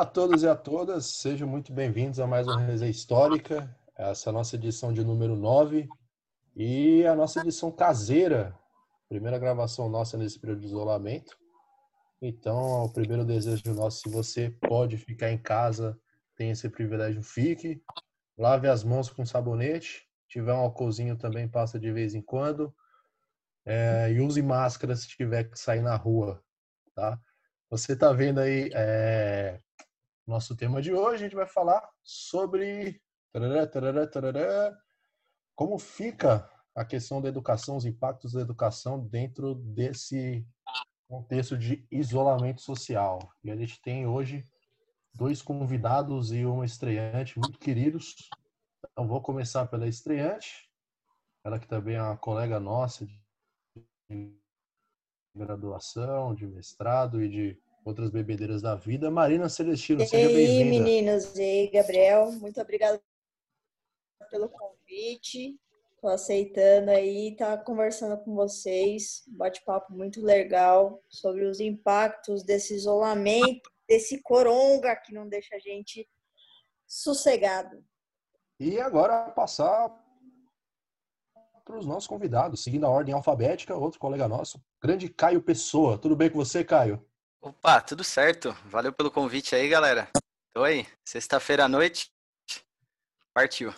Olá a todos e a todas, sejam muito bem-vindos a mais uma resenha histórica. Essa é a nossa edição de número 9 e a nossa edição caseira, primeira gravação nossa nesse período de isolamento. Então, o primeiro desejo nosso, se você pode ficar em casa, tem esse privilégio, fique. Lave as mãos com sabonete, tiver um álcoolzinho também, passa de vez em quando. É, e use máscara se tiver que sair na rua, tá? Você está vendo aí é, nosso tema de hoje. A gente vai falar sobre tarará, tarará, tarará, como fica a questão da educação, os impactos da educação dentro desse contexto de isolamento social. E a gente tem hoje dois convidados e uma estreante muito queridos. Então vou começar pela estreante, ela que também é uma colega nossa de graduação, de mestrado e de outras bebedeiras da vida. Marina Celestino, seja bem-vinda. E aí, meninos, e aí, Gabriel, muito obrigada pelo convite. Estou aceitando aí, tá conversando com vocês, bate-papo muito legal sobre os impactos desse isolamento, desse coronga que não deixa a gente sossegado. E agora passar para os nossos convidados, seguindo a ordem alfabética, outro colega nosso, grande Caio Pessoa. Tudo bem com você, Caio? Opa, tudo certo. Valeu pelo convite aí, galera. Tô aí. Sexta-feira à noite. Partiu.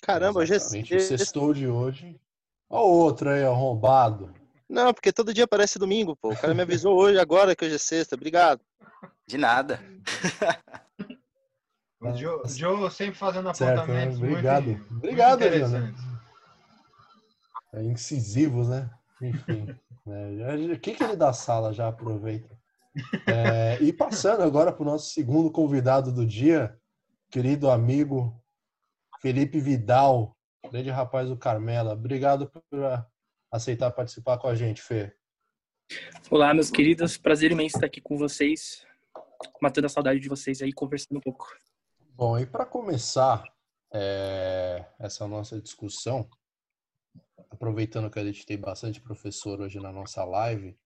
Caramba, hoje é sextou de hoje. Olha o outro aí, arrombado. Não, porque todo dia parece domingo, pô. O cara me avisou hoje, agora que hoje é sexta. Obrigado. De nada. O Joe, Joe sempre fazendo apontamentos certo, né? Obrigado. muito, Obrigado, muito? É incisivos, né? Enfim. né? O que, que ele da sala já aproveita? É, e passando agora para o nosso segundo convidado do dia, querido amigo Felipe Vidal, grande rapaz do Carmela. Obrigado por aceitar participar com a gente, Fê. Olá, meus queridos. Prazer imenso estar aqui com vocês, matando a saudade de vocês aí, conversando um pouco. Bom, e para começar é, essa nossa discussão, aproveitando que a gente tem bastante professor hoje na nossa live,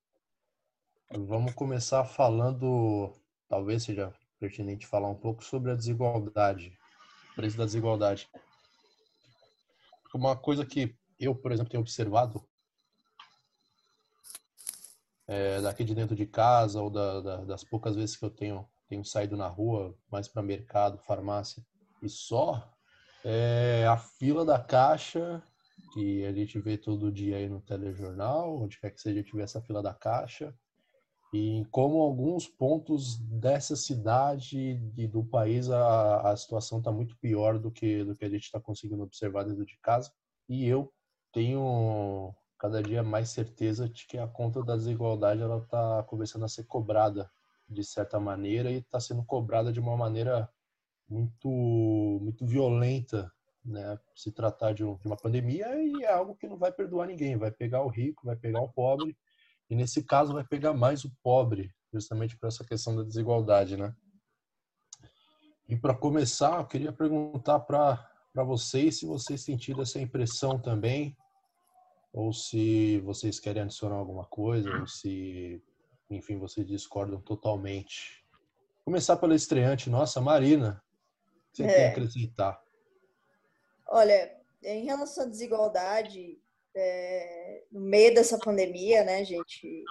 vamos começar falando, talvez seja pertinente falar um pouco sobre a desigualdade, o preço da desigualdade. Uma coisa que eu, por exemplo, tenho observado é, daqui de dentro de casa ou da, da, das poucas vezes que eu tenho, tenho saído na rua, mais para mercado, farmácia, e só é, a fila da caixa que a gente vê todo dia aí no telejornal, onde quer que seja, tiver essa fila da caixa, e como alguns pontos dessa cidade e do país a, a situação está muito pior do que do que a gente está conseguindo observar dentro de casa. E eu tenho cada dia mais certeza de que a conta da desigualdade ela está começando a ser cobrada de certa maneira e está sendo cobrada de uma maneira muito muito violenta né, se tratar de, um, de, uma pandemia e é algo que não vai perdoar ninguém, vai pegar o rico, vai pegar o pobre e nesse caso vai pegar mais o pobre, justamente por essa questão da desigualdade, né? E para começar, eu queria perguntar para para vocês se vocês têm tido essa impressão também ou se vocês querem adicionar alguma coisa ou se enfim, vocês discordam totalmente. Começar pela estreante nossa, Marina. Você é. tem a acrescentar? Olha, em relação à desigualdade, é, no meio dessa pandemia, né, gente,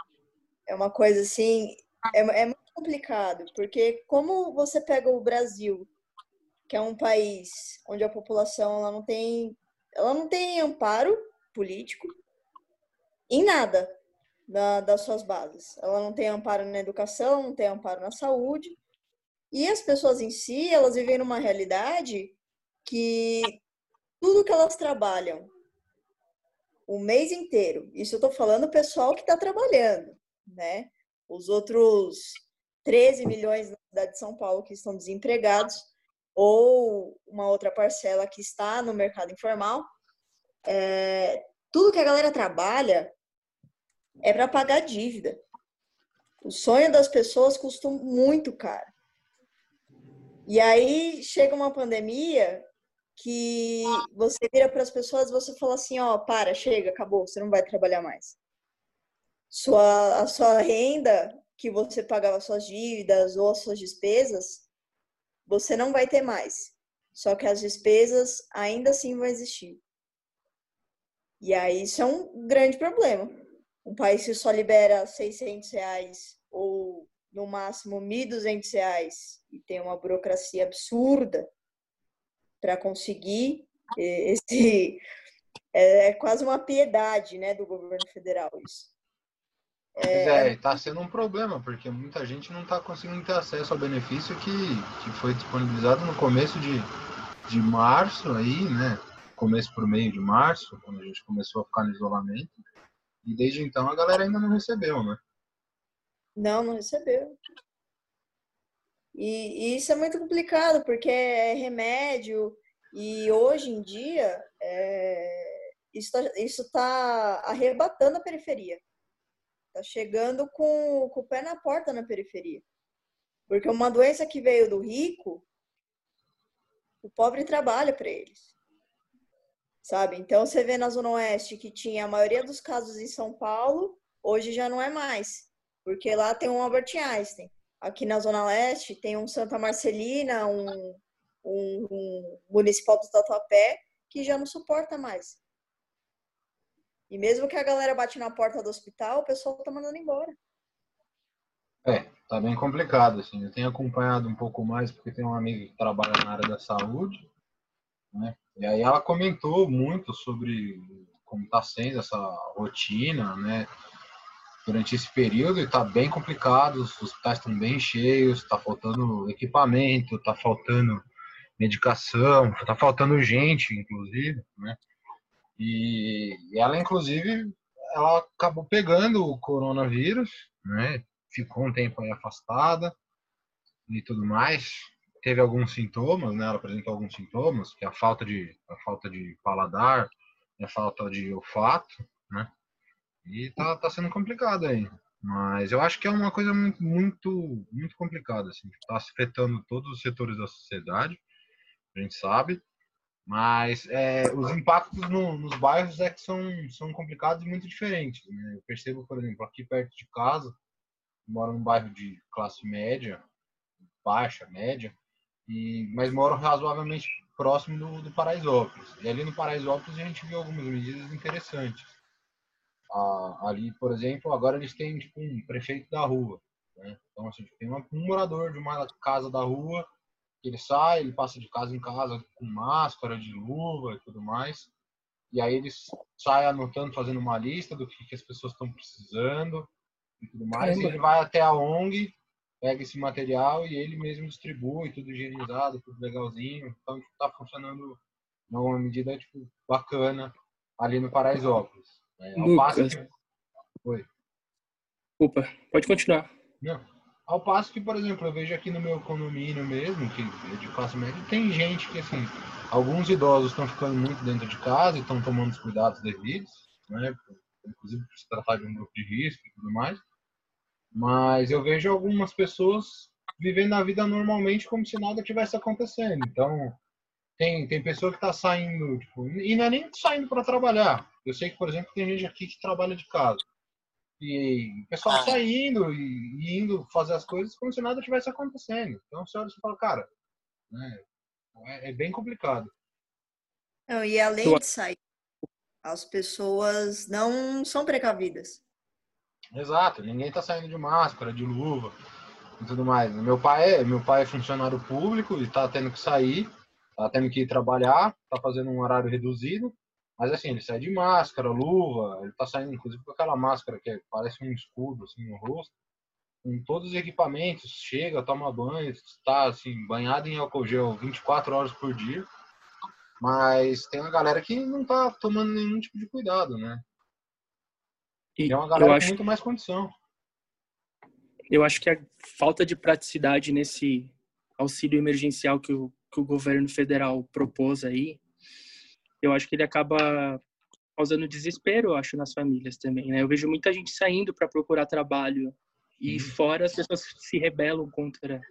é uma coisa assim, é, é muito complicado, porque como você pega o Brasil, que é um país onde a população ela não tem, ela não tem amparo político em nada da, das suas bases. Ela não tem amparo na educação, não tem amparo na saúde. E as pessoas em si, elas vivem numa realidade que tudo que elas trabalham o mês inteiro. Isso eu estou falando o pessoal que está trabalhando, né? Os outros 13 milhões na cidade de São Paulo que estão desempregados, ou uma outra parcela que está no mercado informal. É, tudo que a galera trabalha é para pagar dívida. O sonho das pessoas custa muito caro. E aí chega uma pandemia que você vira para as pessoas você fala assim, ó, para, chega, acabou, você não vai trabalhar mais. Sua, a sua renda que você pagava suas dívidas ou as suas despesas, você não vai ter mais. Só que as despesas ainda assim vão existir. E aí isso é um grande problema. Um país que só libera 600 reais ou no máximo 1.200 reais e tem uma burocracia absurda para conseguir esse é, é, quase uma piedade né do governo federal isso. É, é está sendo um problema porque muita gente não está conseguindo ter acesso ao benefício que, que foi disponibilizado no começo de, de março aí né? Começo por meio de março quando a gente começou a ficar no isolamento. E desde então a galera ainda não recebeu né? Não, não recebeu. E, e, isso é muito complicado, porque é remédio, e hoje em dia é, isso está tá arrebatando a periferia. Está chegando com, com o pé na porta na periferia. Porque uma doença que veio do rico, o pobre trabalha para eles. Sabe? Então você vê na Zona Oeste que tinha a maioria dos casos em São Paulo, hoje já não é mais porque lá tem um Albert Einstein. Aqui na Zona Leste tem um Santa Marcelina, um, um, um municipal do Tatuapé, que já não suporta mais. E mesmo que a galera bate na porta do hospital, o pessoal tá mandando embora. É, tá bem complicado, assim. Eu tenho acompanhado um pouco mais, porque tem uma amiga que trabalha na área da saúde, né? E aí ela comentou muito sobre como tá sendo essa rotina, né? Durante esse período está bem complicado, os hospitais estão bem cheios, está faltando equipamento, está faltando medicação, está faltando gente, inclusive, né? E ela, inclusive, ela acabou pegando o coronavírus, né? Ficou um tempo aí afastada e tudo mais. Teve alguns sintomas, né? Ela apresentou alguns sintomas, que é a falta de a falta de paladar, a falta de olfato, né? E tá, tá sendo complicado aí. Mas eu acho que é uma coisa muito, muito, muito complicada, assim. Tá afetando todos os setores da sociedade, a gente sabe. Mas é, os impactos no, nos bairros é que são, são complicados e muito diferentes. Né? Eu percebo, por exemplo, aqui perto de casa, moro num bairro de classe média, baixa, média, e, mas moro razoavelmente próximo do, do Paraisópolis. E ali no Paraisópolis a gente viu algumas medidas interessantes ali, por exemplo, agora eles têm tipo, um prefeito da rua. Né? Então, assim, tem um morador de uma casa da rua, que ele sai, ele passa de casa em casa com máscara, de luva e tudo mais. E aí eles saem anotando, fazendo uma lista do que, que as pessoas estão precisando e tudo mais. E ele vai até a ONG, pega esse material e ele mesmo distribui, tudo higienizado, tudo legalzinho. Então, está tipo, funcionando numa medida tipo, bacana ali no Paraisópolis. É, Lucas. Que... Oi. Opa, pode continuar. Não. Ao passo que, por exemplo, eu vejo aqui no meu condomínio mesmo, que é de classe média, tem gente que, assim, alguns idosos estão ficando muito dentro de casa e estão tomando os cuidados devidos, né? Inclusive por se tratar de um grupo de risco e tudo mais. Mas eu vejo algumas pessoas vivendo a vida normalmente como se nada tivesse acontecendo. Então, tem, tem pessoa que está saindo, tipo, e não é nem saindo para trabalhar. Eu sei que, por exemplo, tem gente aqui que trabalha de casa. E o pessoal ah. saindo e, e, indo fazer as coisas como se nada tivesse acontecendo. Então você olha e fala, cara, né, é, é, bem complicado. Não, e além de sair, as pessoas não são precavidas. Exato, ninguém está saindo de máscara, de luva e tudo mais. Meu pai é, meu pai é funcionário público e está tendo que sair, está tendo que ir trabalhar, está fazendo um horário reduzido mas assim, ele sai de máscara, luva, ele tá saindo inclusive com aquela máscara que parece um escudo assim no rosto, com todos os equipamentos, chega, toma banho, está assim, banhado em álcool gel 24 horas por dia. Mas tem uma galera que não tá tomando nenhum tipo de cuidado, né? E é uma galera com muito mais condição. Eu acho que a falta de praticidade nesse auxílio emergencial que o, que o governo federal propôs aí, eu acho que ele acaba causando desespero, eu acho, nas famílias também, né? Eu vejo muita gente saindo para procurar trabalho e uhum. fora as pessoas se rebelam contra a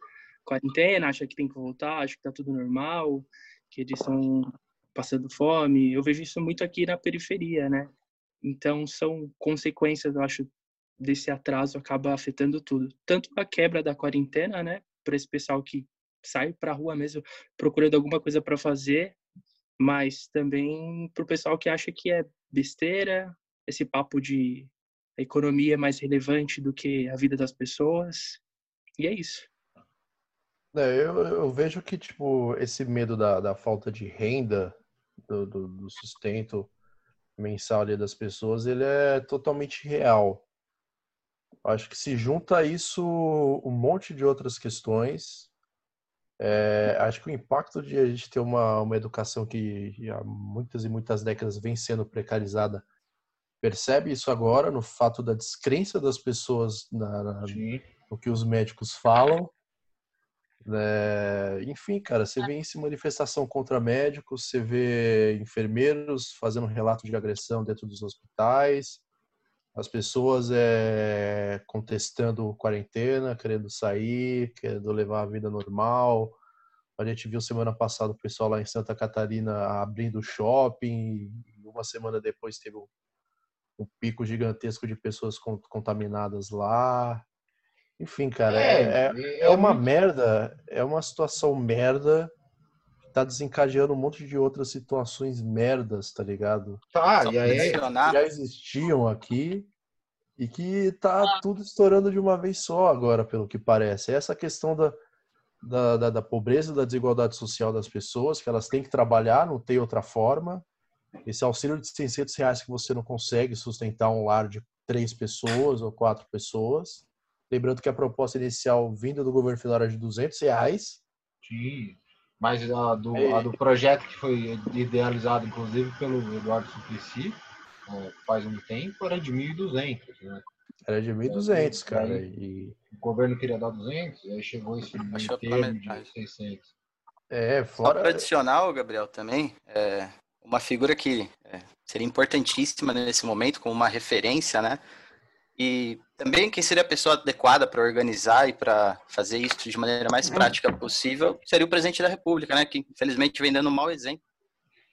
quarentena, acham que tem que voltar, acham que tá tudo normal, que eles estão passando fome. Eu vejo isso muito aqui na periferia, né? Então são consequências, eu acho, desse atraso acaba afetando tudo. Tanto a quebra da quarentena, né, para esse pessoal que sai para rua mesmo procurando alguma coisa para fazer, mas também para o pessoal que acha que é besteira, esse papo de a economia é mais relevante do que a vida das pessoas. E é isso. É, eu, eu vejo que, tipo, esse medo da, da falta de renda, do, do, do sustento mensal das pessoas, ele é totalmente real. Acho que se junta a isso um monte de outras questões. É, acho que o impacto de a gente ter uma, uma educação que há muitas e muitas décadas vem sendo precarizada percebe isso agora no fato da descrença das pessoas na, na no que os médicos falam. É, enfim, cara, você vê isso manifestação contra médicos, você vê enfermeiros fazendo relato de agressão dentro dos hospitais, as pessoas é, contestando quarentena, querendo sair, querendo levar a vida normal. A gente viu semana passada o pessoal lá em Santa Catarina abrindo shopping, e uma semana depois teve um, um pico gigantesco de pessoas contaminadas lá. Enfim, cara, é, é, é, é uma muito... merda, é uma situação merda tá desencadeando um monte de outras situações merdas, tá ligado? Tá, e aí já existiam aqui e que tá tudo estourando de uma vez só agora, pelo que parece. Essa questão da, da, da, da pobreza, da desigualdade social das pessoas, que elas têm que trabalhar, não tem outra forma. Esse auxílio de 600 reais que você não consegue sustentar um lar de três pessoas ou quatro pessoas. Lembrando que a proposta inicial vinda do governo federal era de 200 reais. Sim. Mas a do, a do projeto que foi idealizado, inclusive, pelo Eduardo Suplicy, é, faz um tempo, era de 1.200, né? Era de 1.200, cara. E... O governo queria dar 200, aí chegou esse meio termo de 600. É, fora... Só adicional, Gabriel, também, é uma figura que é, seria importantíssima nesse momento, como uma referência, né? E também quem seria a pessoa adequada para organizar e para fazer isso de maneira mais prática possível seria o presidente da República, né? Que infelizmente vem dando um mau exemplo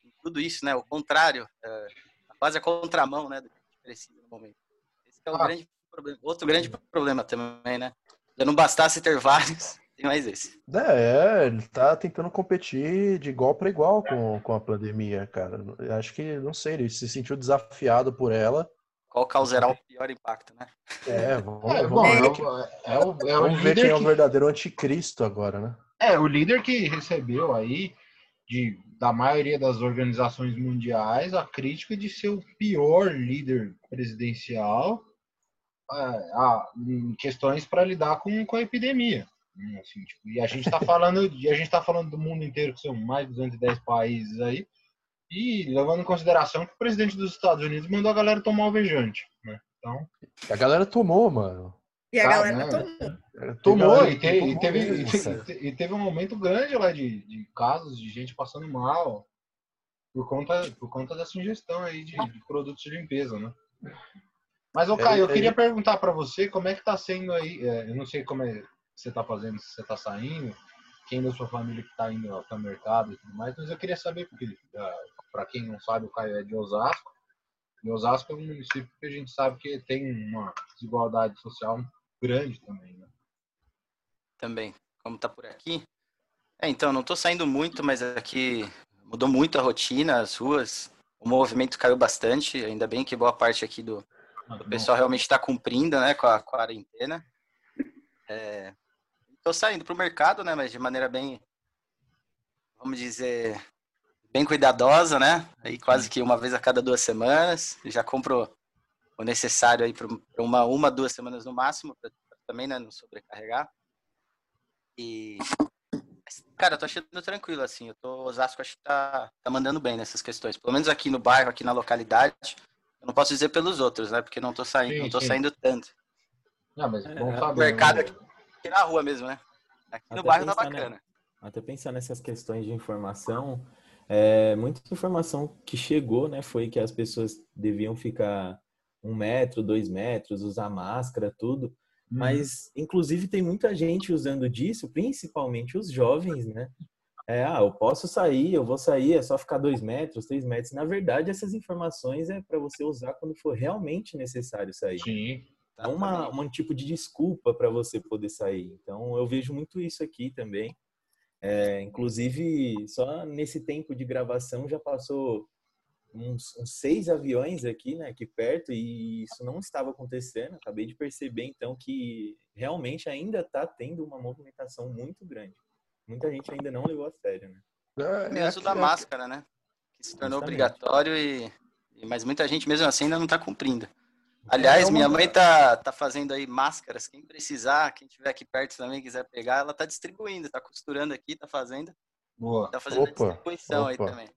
em tudo isso, né? O contrário, é, quase a contramão, né? Do que precisa no momento. Esse é o ah. grande problema. Outro grande problema também, né? Já não bastasse ter vários, tem mais esse. É, ele tá tentando competir de igual para igual com, com a pandemia, cara. Eu acho que, não sei, ele se sentiu desafiado por ela qual causará o pior impacto, né? É, vamos, é, bom, é, o, é o, é o vamos ver quem que... é o verdadeiro anticristo agora, né? É, o líder que recebeu aí, de, da maioria das organizações mundiais, a crítica de ser o pior líder presidencial é, a, em questões para lidar com, com a epidemia. Né? Assim, tipo, e a gente está falando, e a gente tá falando do mundo inteiro, que são mais de 210 países aí, e levando em consideração que o presidente dos Estados Unidos mandou a galera tomar alvejante, né? Então... A galera tomou, mano. E a ah, galera né? tomou. Tomou, e, te, e, teve, e, teve, e, teve, um aumento grande lá de, de, casos de gente passando mal por conta, por conta dessa ingestão aí de, de produtos de limpeza, né? Mas, ô Caio, eu queria perguntar para você como é que tá sendo aí, é, eu não sei como é que você tá fazendo, se você tá saindo, quem da sua família que tá indo ao mercado e tudo mais, mas eu queria saber, porque ah, para quem não sabe, o Caio é de Osasco. E Osasco é um município que a gente sabe que tem uma desigualdade social grande também, né? Também. Como tá por aqui? É, então, não tô saindo muito, mas aqui mudou muito a rotina, as ruas, o movimento caiu bastante, ainda bem que boa parte aqui do, ah, do pessoal realmente está cumprindo, né, com a quarentena. É, tô saindo pro mercado, né, mas de maneira bem, vamos dizer, bem cuidadosa, né? Aí quase que uma vez a cada duas semanas. Já compro o necessário aí para uma, uma, duas semanas no máximo, para também né, não sobrecarregar. E, cara, eu tô achando tranquilo, assim. Eu tô, Osasco acho que tá, tá mandando bem nessas questões. Pelo menos aqui no bairro, aqui na localidade. Eu não posso dizer pelos outros, né? Porque não tô saindo, sim, não tô sim. saindo tanto. Não, mas bom é, saber. O mercado né? aqui, aqui, na rua mesmo, né? Aqui Até no bairro tá bacana. Né? Até pensar nessas questões de informação, é, muita informação que chegou, né, foi que as pessoas deviam ficar um metro, dois metros, usar máscara, tudo. Uhum. Mas, inclusive, tem muita gente usando disso, principalmente os jovens, né? É, ah, eu posso sair, eu vou sair, é só ficar dois metros, três metros. Na verdade, essas informações é para você usar quando for realmente necessário sair. Sim. É uma, um tipo de desculpa para você poder sair. Então, eu vejo muito isso aqui também. É, inclusive, só nesse tempo de gravação já passou uns, uns, seis aviões aqui, né, aqui perto, e isso não estava acontecendo. Acabei de perceber, então, que realmente ainda está tendo uma movimentação muito grande. Muita gente ainda não levou a sério, né? É, mesmo da máscara, né? Que se tornou Justamente. obrigatório e, mas muita gente mesmo assim ainda não está cumprindo. Aliás, minha mãe tá, tá fazendo aí máscaras. Quem precisar, quem estiver aqui perto também quiser pegar, ela tá distribuindo, tá costurando aqui, tá fazendo. Boa. Tá fazendo opa, distribuição opa. aí também.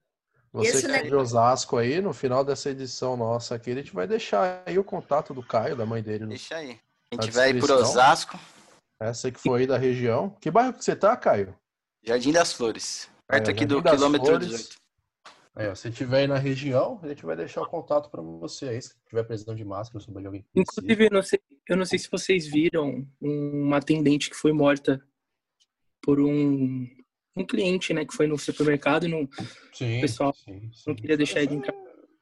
Você que é de Osasco aí, no final dessa edição nossa aqui, a gente vai deixar aí o contato do Caio, da mãe dele. Deixa aí. Quem tiver aí por Osasco. Essa que foi aí da região. Que bairro que você tá, Caio? Jardim das Flores. Perto é, aqui Jardim do quilômetro Flores. 18. É, se tiver aí na região, a gente vai deixar o contato para você aí, se tiver precisando de máscara, souber de alguém. Inclusive, eu não, sei, eu não sei se vocês viram uma atendente que foi morta por um, um cliente, né, que foi no supermercado e não, sim, o pessoal sim, sim. não queria deixar ele entrar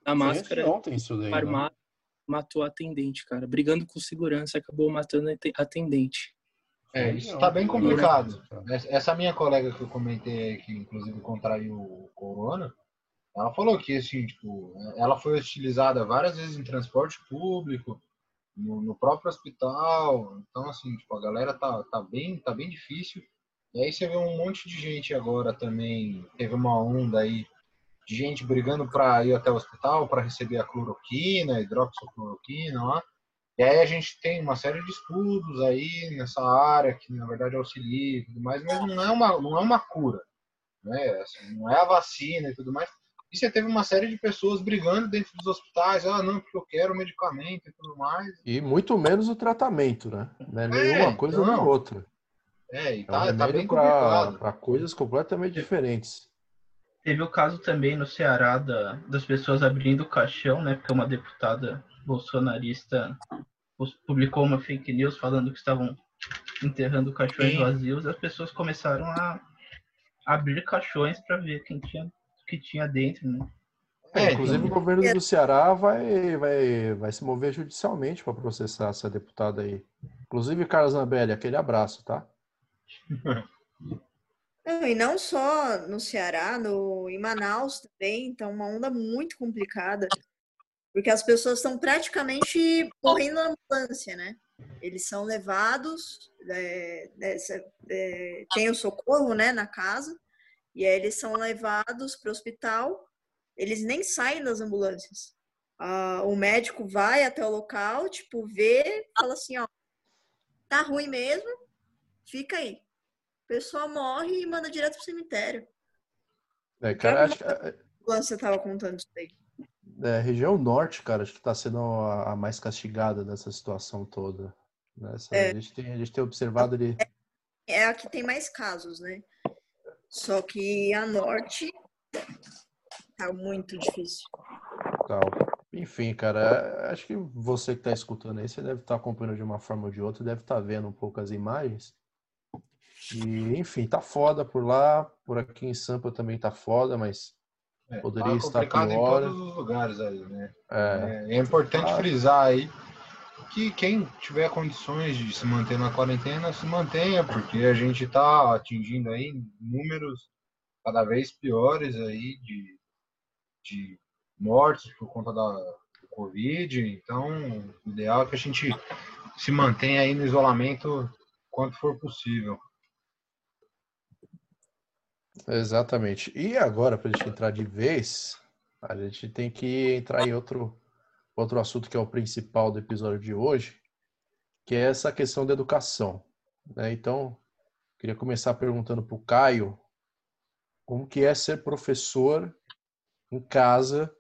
na máscara. Ontem isso daí, armado, né? matou a atendente, cara. Brigando com segurança, acabou matando a atendente. É, isso tá bem complicado. Essa minha colega que eu comentei aí, que inclusive contraiu o corona, ela falou que, assim, tipo, ela foi utilizada várias vezes em transporte público, no, no, próprio hospital. Então, assim, tipo, a galera tá, tá, bem, tá bem difícil. E aí você vê um monte de gente agora também. Teve uma onda aí de gente brigando para ir até o hospital para receber a cloroquina, hidroxicloroquina lá. E aí a gente tem uma série de estudos aí nessa área que na verdade auxilia e tudo mais, mas não é uma, não é uma cura, né? Assim, não é a vacina e tudo mais. E você teve uma série de pessoas brigando dentro dos hospitais, ah, não, porque eu quero medicamento e tudo mais. E muito menos o tratamento, né? Não é nenhuma é, coisa não. nem outra. É, e tá, é um tá bem complicado. Para coisas completamente diferentes. Teve o caso também no Ceará da, das pessoas abrindo o caixão, né? Porque uma deputada bolsonarista publicou uma fake news falando que estavam enterrando caixões Sim. vazios. As pessoas começaram a abrir caixões para ver quem tinha que tinha dentro, né? É, é inclusive o governo do Ceará vai, vai, vai se mover judicialmente para processar essa deputada aí. Inclusive, Carlos Zambelli, aquele abraço, tá? Não, e não só no Ceará, no, em Manaus também, então uma onda muito complicada, porque as pessoas estão praticamente morrendo na ambulância, né? Eles são levados, é, é, tem o socorro, né, na casa, e aí eles são levados para o hospital, eles nem saem das ambulâncias. Ah, o médico vai até o local, tipo, vê, fala assim, ó, tá ruim mesmo, fica aí. O pessoal morre e manda direto pro cemitério. É, cara, acho que... Você tava contando isso aí. É, região norte, cara, acho que tá sendo a, mais castigada dessa situação toda. Nessa, é. a, gente tem, a gente tem observado ali. É, é a que tem mais casos, né? Só que a norte tá muito difícil. Tá. Enfim, cara, acho que você que está escutando aí, você deve estar tá acompanhando de uma forma ou de outra, deve estar tá vendo um pouco as imagens. E, enfim, tá foda por lá, por aqui em Sampa também tá foda, mas é, poderia tá estar pior. em todos os lugares aí, né? É, é, é importante tá... frisar aí que quem tiver condições de se manter na quarentena, se mantenha, porque a gente está atingindo aí números cada vez piores aí de, de mortes por conta da Covid. Então, o ideal é que a gente se mantenha aí no isolamento quanto for possível. Exatamente. E agora, para a gente entrar de vez, a gente tem que entrar em outro outro assunto que é o principal do episódio de hoje, que é essa questão da educação. Né? Então, queria começar perguntando para o Caio como que é ser professor em casa,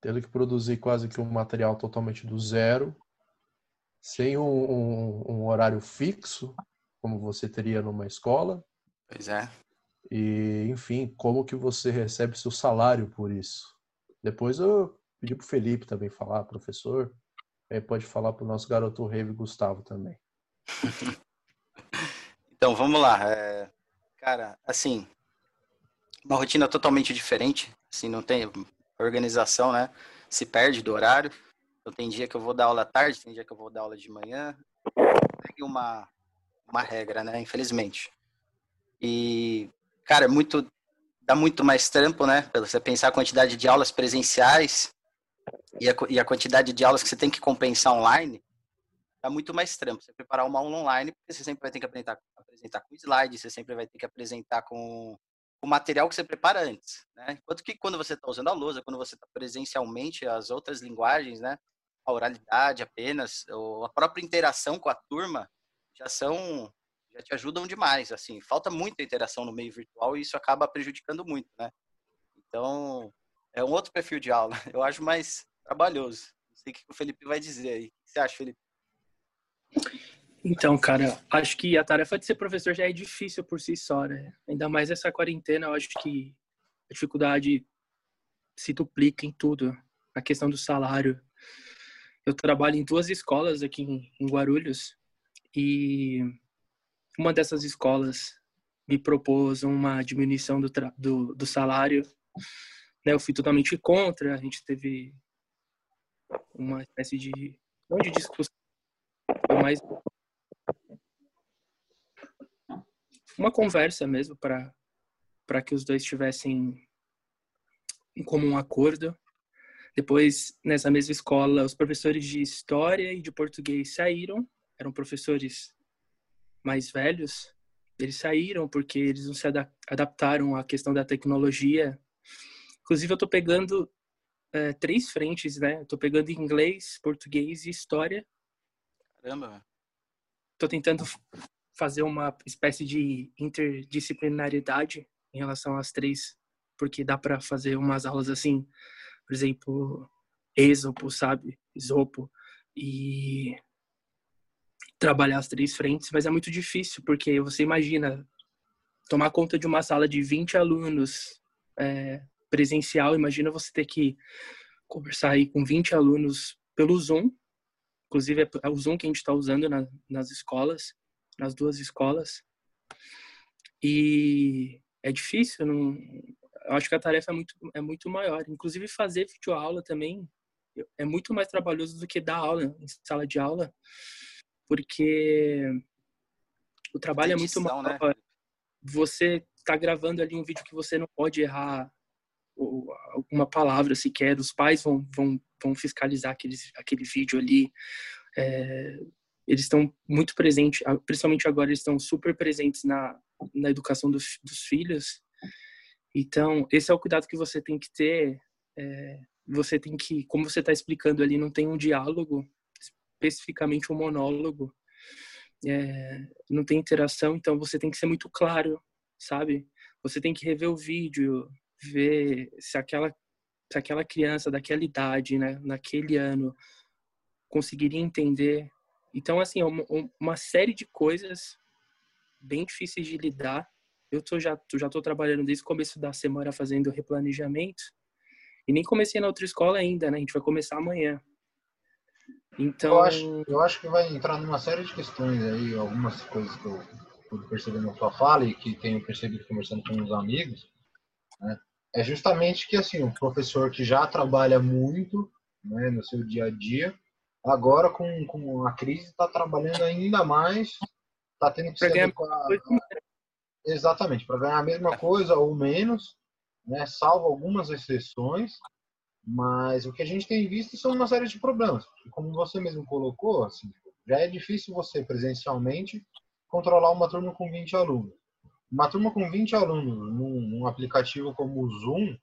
tendo que produzir quase que um material totalmente do zero, sem um, um, um horário fixo, como você teria numa escola. Pois é. E, enfim, como que você recebe seu salário por isso? Depois eu pedir para o Felipe também falar, professor. Aí pode falar para o nosso garoto Rave Gustavo também. então, vamos lá. É, cara, assim, uma rotina totalmente diferente. Assim, não tem organização, né? Se perde do horário. Então tem dia que eu vou dar aula tarde, tem dia que eu vou dar aula de manhã. Segue uma, uma regra, né? Infelizmente. E, cara, é muito dá muito mais trampo, né? Pra você pensar a quantidade de aulas presenciais e a, e a quantidade de aulas que você tem que compensar online, dá muito mais trampo. Você preparar uma aula online, porque você sempre vai ter que apresentar, apresentar com slide, você sempre vai ter que apresentar com o material que você prepara antes, né? Enquanto que quando você está usando a lousa, quando você está presencialmente, as outras linguagens, né? A oralidade apenas, ou a própria interação com a turma, já são já te ajudam demais, assim. Falta muita interação no meio virtual e isso acaba prejudicando muito, né? Então, é um outro perfil de aula. Eu acho mais trabalhoso. Não sei o que o Felipe vai dizer aí. O que você acha, Felipe? Então, cara, acho que a tarefa de ser professor já é difícil por si só, né? Ainda mais essa quarentena, eu acho que a dificuldade se duplica em tudo. A questão do salário. Eu trabalho em duas escolas aqui em Guarulhos e uma dessas escolas me propôs uma diminuição do, do, do salário. Né, eu fui totalmente contra, a gente teve uma espécie de, não de discussão, mas uma conversa mesmo para que os dois tivessem em comum acordo. Depois, nessa mesma escola, os professores de história e de português saíram, eram professores mais velhos, eles saíram porque eles não se adaptaram à questão da tecnologia. Inclusive, eu estou pegando é, três frentes, né? Estou pegando inglês, português e história. Caramba! Estou tentando fazer uma espécie de interdisciplinaridade em relação às três, porque dá para fazer umas aulas assim, por exemplo, Êxopo, sabe? Isopo. E trabalhar as três frentes, mas é muito difícil, porque você imagina tomar conta de uma sala de 20 alunos é, presencial, imagina você ter que conversar aí com 20 alunos pelo Zoom, inclusive é, é o Zoom que a gente está usando na, nas escolas, nas duas escolas, e é difícil, não, eu acho que a tarefa é muito, é muito maior, inclusive fazer videoaula também é muito mais trabalhoso do que dar aula em sala de aula, porque o trabalho é muito maior. Né? Você está gravando ali um vídeo que você não pode errar alguma palavra sequer. Os pais vão, vão, vão fiscalizar aquele, aquele vídeo ali. É, eles estão muito presentes, principalmente agora, eles estão super presentes na, na educação dos, dos filhos. Então, esse é o cuidado que você tem que ter. É, você tem que, como você está explicando ali, não tem um diálogo especificamente um monólogo, é, não tem interação, então você tem que ser muito claro, sabe? Você tem que rever o vídeo, ver se aquela, se aquela criança daquela idade, né, naquele ano, conseguiria entender. Então, assim, é uma, uma série de coisas bem difíceis de lidar. Eu tô, já, já tô trabalhando desde o começo da semana fazendo replanejamento. E nem comecei na outra escola ainda, né? A gente vai começar amanhã. Então. Eu acho, eu acho que vai entrar numa série de questões aí, algumas coisas que eu pude perceber na sua fala e que tenho percebido conversando com uns amigos, né? É justamente que assim, o professor que já trabalha muito né, no seu dia a dia, agora com, com a crise está trabalhando ainda mais, está tendo que se adequar. Exatamente, para ganhar a mesma coisa ou menos, né, salvo algumas exceções, mas o que a gente tem visto são uma série de problemas. Como você mesmo colocou, assim, já é difícil você presencialmente controlar uma turma com 20 alunos. Uma turma com 20 alunos num, num aplicativo como o Zoom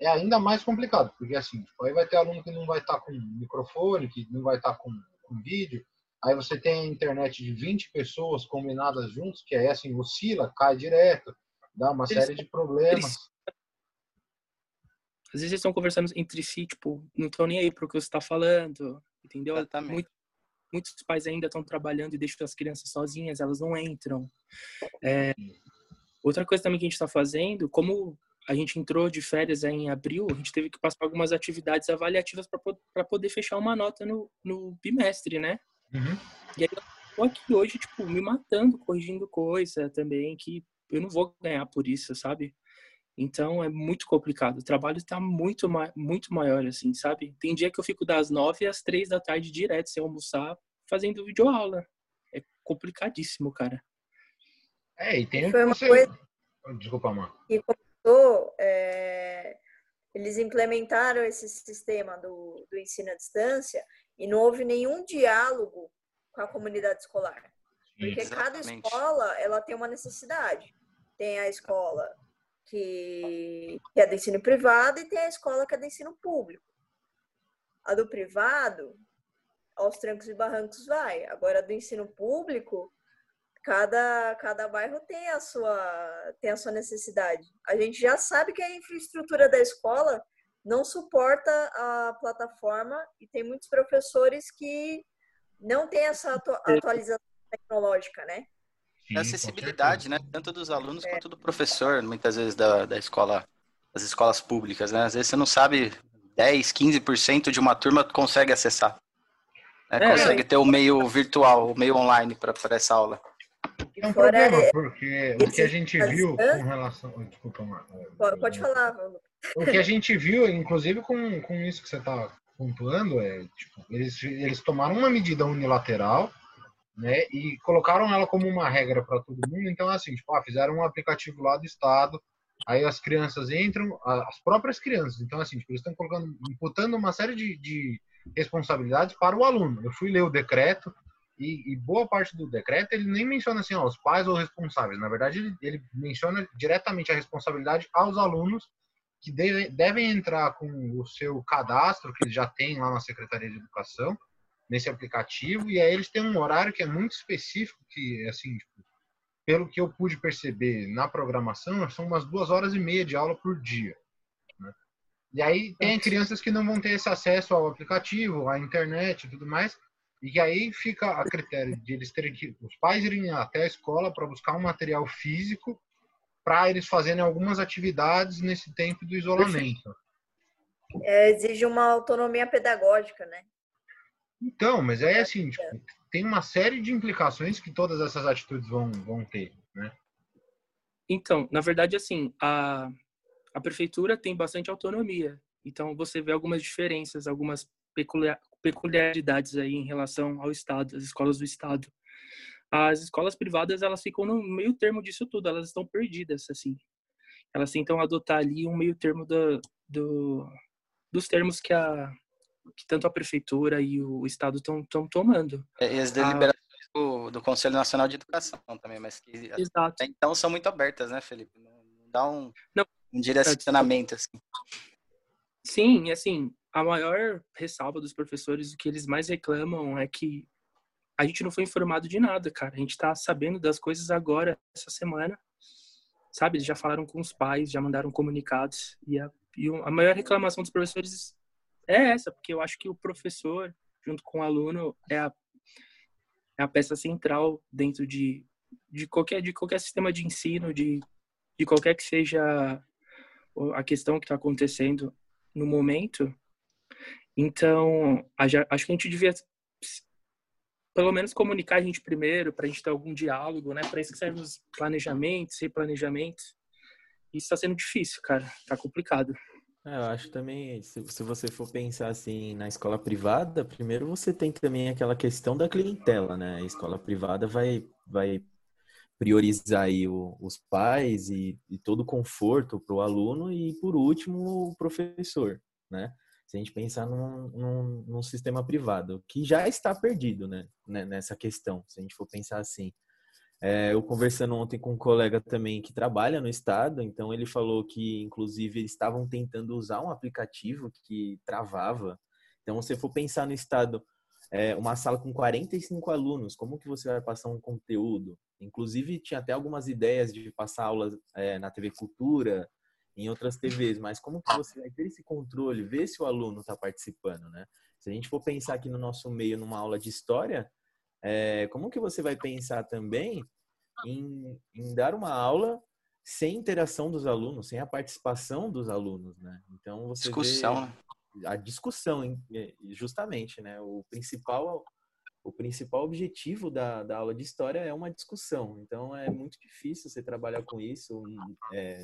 é ainda mais complicado, porque assim, tipo, aí vai ter aluno que não vai estar tá com microfone, que não vai estar tá com, com vídeo, aí você tem a internet de 20 pessoas combinadas juntos, que aí assim, oscila, cai direto, dá uma série de problemas. Às vezes eles estão conversando entre si, tipo, não estão nem aí pro que você está falando, entendeu? Muito, muitos pais ainda estão trabalhando e deixam as crianças sozinhas, elas não entram. É, outra coisa também que a gente está fazendo, como a gente entrou de férias em abril, a gente teve que passar algumas atividades avaliativas para poder fechar uma nota no, no bimestre, né? Uhum. E aí eu tô aqui hoje, tipo, me matando, corrigindo coisa também, que eu não vou ganhar por isso, sabe? Então é muito complicado. O trabalho está muito, muito maior, assim, sabe? Tem dia que eu fico das nove às três da tarde direto sem almoçar, fazendo videoaula. É complicadíssimo, cara. É, e tem Foi uma você... coisa Desculpa, mano. que começou, é, eles implementaram esse sistema do, do ensino à distância e não houve nenhum diálogo com a comunidade escolar. Porque cada Exatamente. escola ela tem uma necessidade. Tem a escola que, que é do ensino privado e tem a escola que é do ensino público. A do privado, aos trancos e barrancos vai. Agora, a do ensino público, cada, cada bairro tem a, sua, tem a sua necessidade. A gente já sabe que a infraestrutura da escola não suporta a plataforma e tem muitos professores que não têm essa atu- atualização tecnológica, né? Sim, É com acessibilidade, certeza. né? Tanto dos alunos quanto do professor, muitas vezes da, da escola, das escolas públicas, né? Às vezes você não sabe 10, 15% de uma turma consegue acessar. né? É. Consegue ter o meio virtual, o meio online para essa aula. É um fora problema, porque o que a gente viu com relação. Desculpa, mano. Pode, pode falar. O que a gente viu, inclusive com, com isso que você está pontuando, é tipo, eles, eles tomaram uma medida unilateral, né, e colocaram ela como uma regra para todo mundo. Então, assim, tipo, ah, fizeram um aplicativo lá do estado, aí as crianças entram, as próprias crianças. Então, assim, tipo, eles estão colocando, imputando uma série de, de responsabilidades para o aluno. Eu fui ler o decreto e, e boa parte do decreto ele nem menciona assim, ó, os pais ou responsáveis. Na verdade, ele, ele menciona diretamente a responsabilidade aos alunos que deve- devem entrar com o seu cadastro, que eles já têm lá na Secretaria de Educação, nesse aplicativo, e aí eles têm um horário que é muito específico, que, assim, tipo, pelo que eu pude perceber na programação, são umas duas horas e meia de aula por dia. né? E aí tem crianças que não vão ter esse acesso ao aplicativo, à internet e tudo mais, e aí fica a critério de eles terem que, os pais irem até a escola para buscar um material físico para eles fazerem algumas atividades nesse tempo do isolamento. É, exige uma autonomia pedagógica, né? Então, mas é assim, tipo, tem uma série de implicações que todas essas atitudes vão, vão ter, né? Então, na verdade, assim, a, a prefeitura tem bastante autonomia. Então, você vê algumas diferenças, algumas peculiaridades aí em relação ao Estado, às escolas do Estado. As escolas privadas, elas ficam no meio termo disso tudo, elas estão perdidas, assim. Elas tentam adotar ali um meio termo do, do, dos termos que, a, que tanto a prefeitura e o Estado estão tomando. E as deliberações do, do Conselho Nacional de Educação também, mas que Exato. até então são muito abertas, né, Felipe? Não, dá um, Não. um direcionamento, assim. Sim, assim, a maior ressalva dos professores, o que eles mais reclamam é que a gente não foi informado de nada, cara. A gente tá sabendo das coisas agora, essa semana. Sabe, eles já falaram com os pais, já mandaram comunicados. E a, e a maior reclamação dos professores é essa, porque eu acho que o professor, junto com o aluno, é a, é a peça central dentro de, de, qualquer, de qualquer sistema de ensino, de, de qualquer que seja a questão que está acontecendo no momento. Então, acho que a gente devia pelo menos comunicar a gente primeiro, para a gente ter algum diálogo, né? Para isso que servem os planejamentos, replanejamentos. Isso está sendo difícil, cara. Tá complicado. É, eu acho também, se, se você for pensar assim na escola privada, primeiro você tem também aquela questão da clientela, né? A escola privada vai, vai priorizar aí o, os pais e, e todo o conforto para o aluno e, por último, o professor, né? Se a gente pensar num, num, num, sistema privado, que já está perdido, né? Nessa questão, se a gente for pensar assim. É, eu conversando ontem com um colega também que trabalha no estado, então ele falou que, inclusive, eles estavam tentando usar um aplicativo que travava. Então, se for pensar no estado, é, uma sala com 45 alunos, como que você vai passar um conteúdo? Inclusive, tinha até algumas ideias de passar aulas é, na TV Cultura, em outras TVs, mas como que você vai ter esse controle, ver se o aluno está participando, né? Se a gente for pensar aqui no nosso meio, numa aula de história, é, como que você vai pensar também em, em, dar uma aula sem interação dos alunos, sem a participação dos alunos, né? Então você discussão, vê a discussão, justamente, né? O principal o principal objetivo da, da aula de história é uma discussão. Então é muito difícil você trabalhar com isso. É,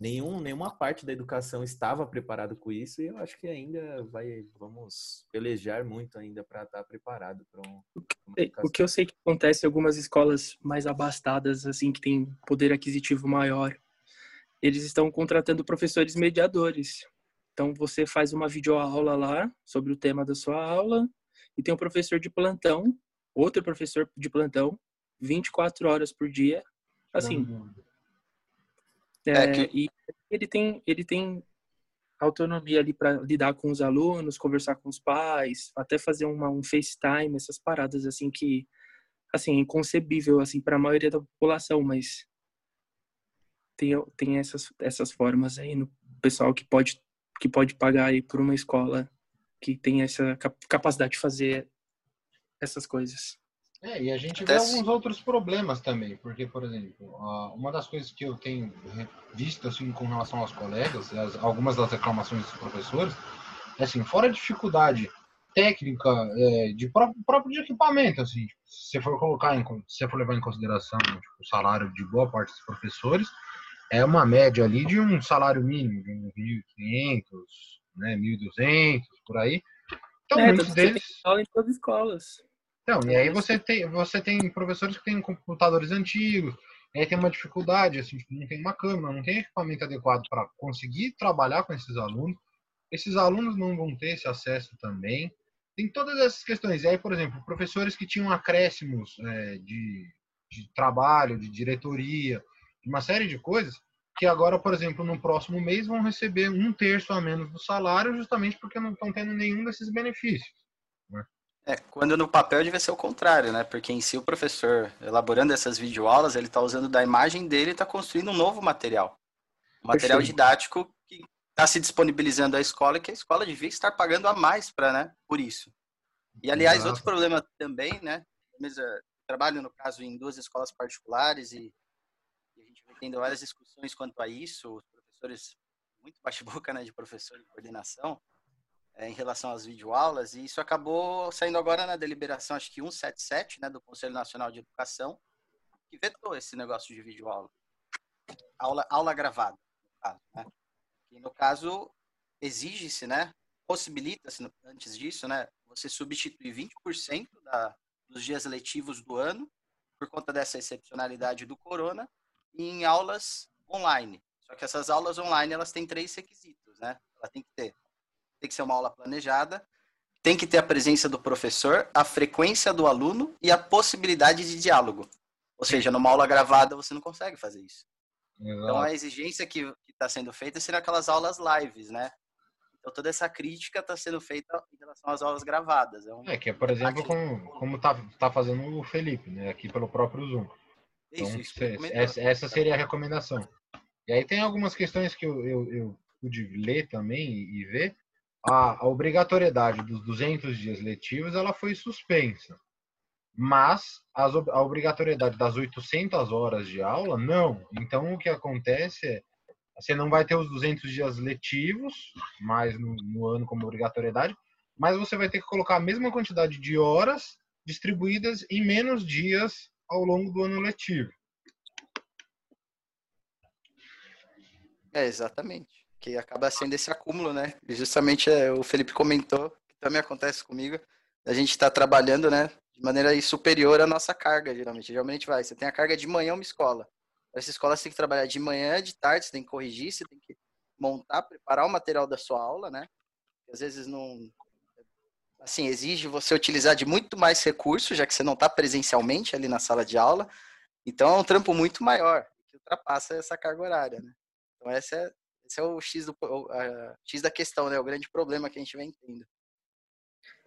nenhum, nenhuma parte da educação estava preparado com isso e eu acho que ainda vai vamos pelejar muito ainda para estar tá preparado para um, o que eu sei que acontece em algumas escolas mais abastadas assim que tem poder aquisitivo maior eles estão contratando professores mediadores então você faz uma videoaula lá sobre o tema da sua aula e tem um professor de plantão, outro professor de plantão, 24 horas por dia, assim. É, é que... E ele tem, ele tem autonomia ali para lidar com os alunos, conversar com os pais, até fazer uma, um FaceTime, essas paradas assim que assim, é inconcebível assim para a maioria da população, mas tem, tem essas, essas formas aí no pessoal que pode que pode pagar aí por uma escola que tem essa capacidade de fazer essas coisas. É, e a gente Até vê se... alguns outros problemas também, porque, por exemplo, uma das coisas que eu tenho visto assim com relação aos colegas, algumas das reclamações dos professores, é assim, fora a dificuldade técnica é, de próprio, próprio de equipamento, assim, se você for colocar em, se for levar em consideração tipo, o salário de boa parte dos professores, é uma média ali de um salário mínimo de uns 1.500, né, 1.200, por aí. Então, é, muitos deles... aula em todas as escolas. Então, e aí você tem, você tem professores que têm computadores antigos, e aí tem uma dificuldade, assim, tipo, não tem uma câmera, não tem equipamento adequado para conseguir trabalhar com esses alunos. Esses alunos não vão ter esse acesso também. Tem todas essas questões. E aí, por exemplo, professores que tinham acréscimos é, de, de trabalho, de diretoria, uma série de coisas, que agora, por exemplo, no próximo mês vão receber um terço a menos do salário, justamente porque não estão tendo nenhum desses benefícios. Né? É, quando no papel devia ser o contrário, né? Porque em si o professor, elaborando essas videoaulas, ele está usando da imagem dele e está construindo um novo material. Um material Perfeito. didático que está se disponibilizando à escola e que a escola devia estar pagando a mais para, né? Por isso. E, aliás, Exato. outro problema também, né? trabalho, no caso, em duas escolas particulares e tendo várias discussões quanto a isso, os professores, muito bate-boca né, de professor de coordenação, é, em relação às videoaulas, e isso acabou saindo agora na deliberação, acho que 177, né, do Conselho Nacional de Educação, que vetou esse negócio de videoaula. Aula, aula gravada, no caso, né? E no caso, exige-se, né, possibilita-se, antes disso, né, você substituir 20% da, dos dias letivos do ano, por conta dessa excepcionalidade do corona, em aulas online. Só que essas aulas online, elas têm três requisitos, né? Ela tem que ter, tem que ser uma aula planejada, tem que ter a presença do professor, a frequência do aluno e a possibilidade de diálogo. Ou seja, numa aula gravada você não consegue fazer isso. Exato. Então a exigência que está sendo feita serão aquelas aulas lives, né? Então toda essa crítica está sendo feita em relação às aulas gravadas. É, um... é que é, por exemplo, como, como tá, tá fazendo o Felipe, né? Aqui pelo próprio Zoom. Então, isso, essa, essa, seria a recomendação. E aí tem algumas questões que eu, eu, eu pude ler também e, e ver. A, a, obrigatoriedade dos 200 dias letivos ela foi suspensa. Mas as, a obrigatoriedade das 800 horas de aula, não. Então, o que acontece é você não vai ter os 200 dias letivos, mais no, no ano como obrigatoriedade, mas você vai ter que colocar a mesma quantidade de horas distribuídas em menos dias ao longo do ano letivo. É, exatamente. Que acaba sendo esse acúmulo, né? E justamente é, o Felipe comentou, que também acontece comigo, a gente está trabalhando, né, de maneira superior à nossa carga, geralmente. Geralmente vai, você tem a carga de manhã uma escola. Essa escola você tem que trabalhar de manhã, de tarde, você tem que corrigir, você tem que montar, preparar o material da sua aula, né? Às vezes não, assim, exige você utilizar de muito mais recursos, já que você não está presencialmente ali na sala de aula. Então é um trampo muito maior, que ultrapassa essa carga horária, né? Então esse é, esse é o X, do, a, X da questão, né? O grande problema que a gente vem tendo.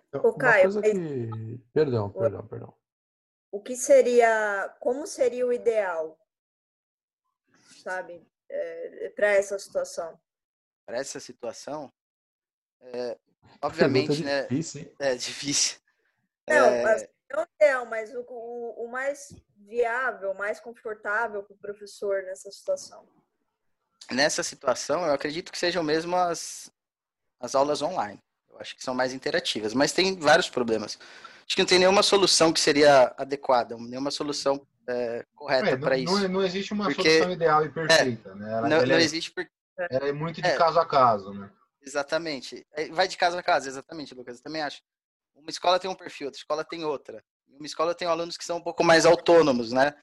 Então, o Caio, que... Perdão, perdão, perdão. O que seria, como seria o ideal, sabe, é, para essa situação? Para essa situação, é, Obviamente, né? Difícil, é difícil. Não, é... não ideal, mas o, o, o, mais viável, mais confortável para o professor nessa situação. Nessa situação, eu acredito que sejam mesmo as, as aulas online. Eu acho que são mais interativas, mas tem vários problemas. acho que não tem nenhuma solução que seria adequada, nenhuma solução é, correta É, para isso. não, não existe uma Porque- solução ideal e perfeita, né? Ela, Não, ela não é, existe porque ela é muito de é. caso a caso, né? Exatamente. É, Vai de casa a casa, exatamente, Lucas. Eu também acho. Uma escola tem um perfil, outra escola tem outra. Uma escola tem alunos que são um pouco mais autônomos, né?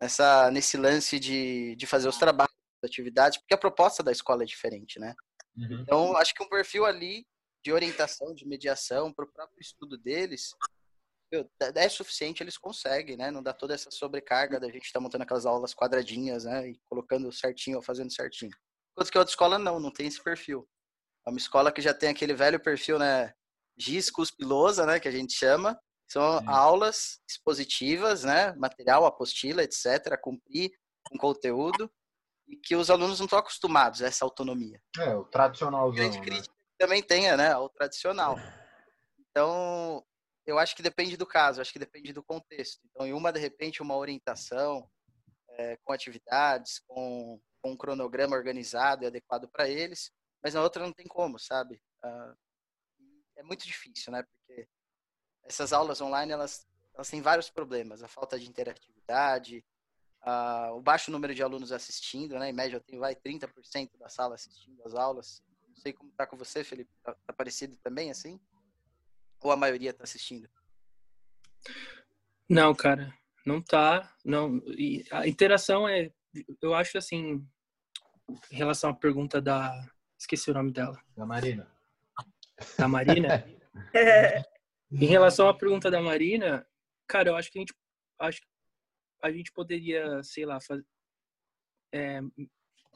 Nessa, nesse lance de, de fazer os trabalhos, as atividades, porque a proposta da escola é diferente, né? Uhum. Então, acho que um perfil ali de orientação, de mediação, para o próprio estudo deles, é é suficiente, eles conseguem, né? Não dá toda essa sobrecarga da gente estar montando aquelas aulas quadradinhas, né? E colocando certinho ou fazendo certinho. Enquanto que a outra escola não, não tem esse perfil. É uma escola que já tem aquele velho perfil, né? Giz, cuspe, lousa, né? Que a gente chama. São aulas expositivas, né? Material, apostila, etc. Cumprir com conteúdo. E que os alunos não estão acostumados a essa autonomia É, o tradicionalzão, grande né? crítica que também tenha, né, o tradicional. Então, eu acho que depende do caso, acho que depende do contexto. Então, em uma, de repente, uma orientação é, com atividades, com, com um cronograma organizado e adequado para eles, mas na outra não tem como, sabe? Ah, é muito difícil, né? Porque essas aulas online, elas, elas têm vários problemas. A falta de interatividade, ah, o baixo número de alunos assistindo, né? Em média, tem vai 30% da sala assistindo às aulas. Não sei como tá com você, Felipe. Tá, tá parecido também, assim? Ou a maioria tá assistindo? Não, cara, não tá. Não. E a interação é, eu acho assim, em relação à pergunta da, esqueci o nome dela, Da Marina. da Marina. Em relação à pergunta da Marina, cara, eu acho que a gente, acho a gente poderia, sei lá, faz, é,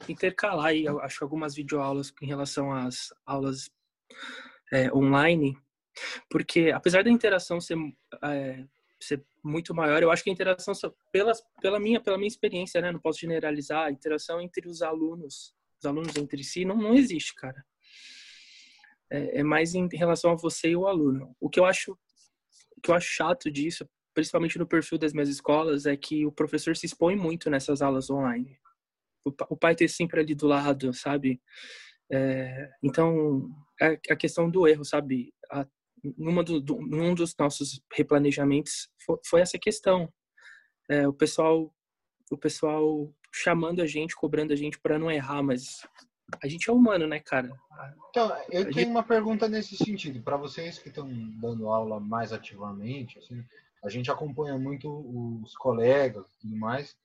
intercalar aí, eu acho algumas videoaulas em relação às aulas é, online, porque apesar da interação ser, é, ser muito maior, eu acho que a interação só- pela pela minha pela minha experiência, né, não posso generalizar, a interação entre os alunos, os alunos entre si não, não existe, cara. É, é mais em relação a você e o aluno. O que eu acho que eu acho chato disso, principalmente no perfil das minhas escolas, é que o professor se expõe muito nessas aulas online. O, o pai ter sempre ali do lado, sabe? É, então, é a questão do erro, sabe? A, numa do, do, num dos nossos replanejamentos foi, foi essa questão. É, o pessoal o pessoal chamando a gente, cobrando a gente para não errar, mas a gente é humano, né, cara? Então, eu A gente- tenho uma pergunta nesse sentido. Para vocês que estão dando aula mais ativamente, assim, a gente acompanha muito os colegas e tudo mais,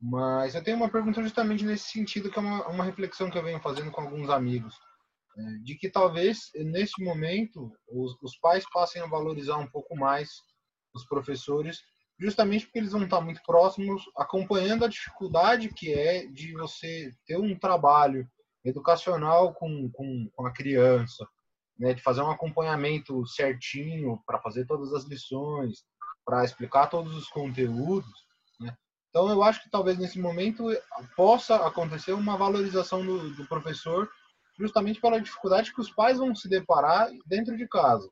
mas eu tenho uma pergunta justamente nesse sentido, que é uma, uma reflexão que eu venho fazendo com alguns amigos, é, de que talvez, nesse momento, os, os pais passem a valorizar um pouco mais os professores, justamente porque eles vão estar muito próximos, acompanhando a dificuldade que é de você ter um trabalho educacional com, com, com a criança, né, de fazer um acompanhamento certinho para fazer todas as lições, para explicar todos os conteúdos. Né? Então, eu acho que talvez nesse momento possa acontecer uma valorização do, do professor, justamente pela dificuldade que os pais vão se deparar dentro de casa.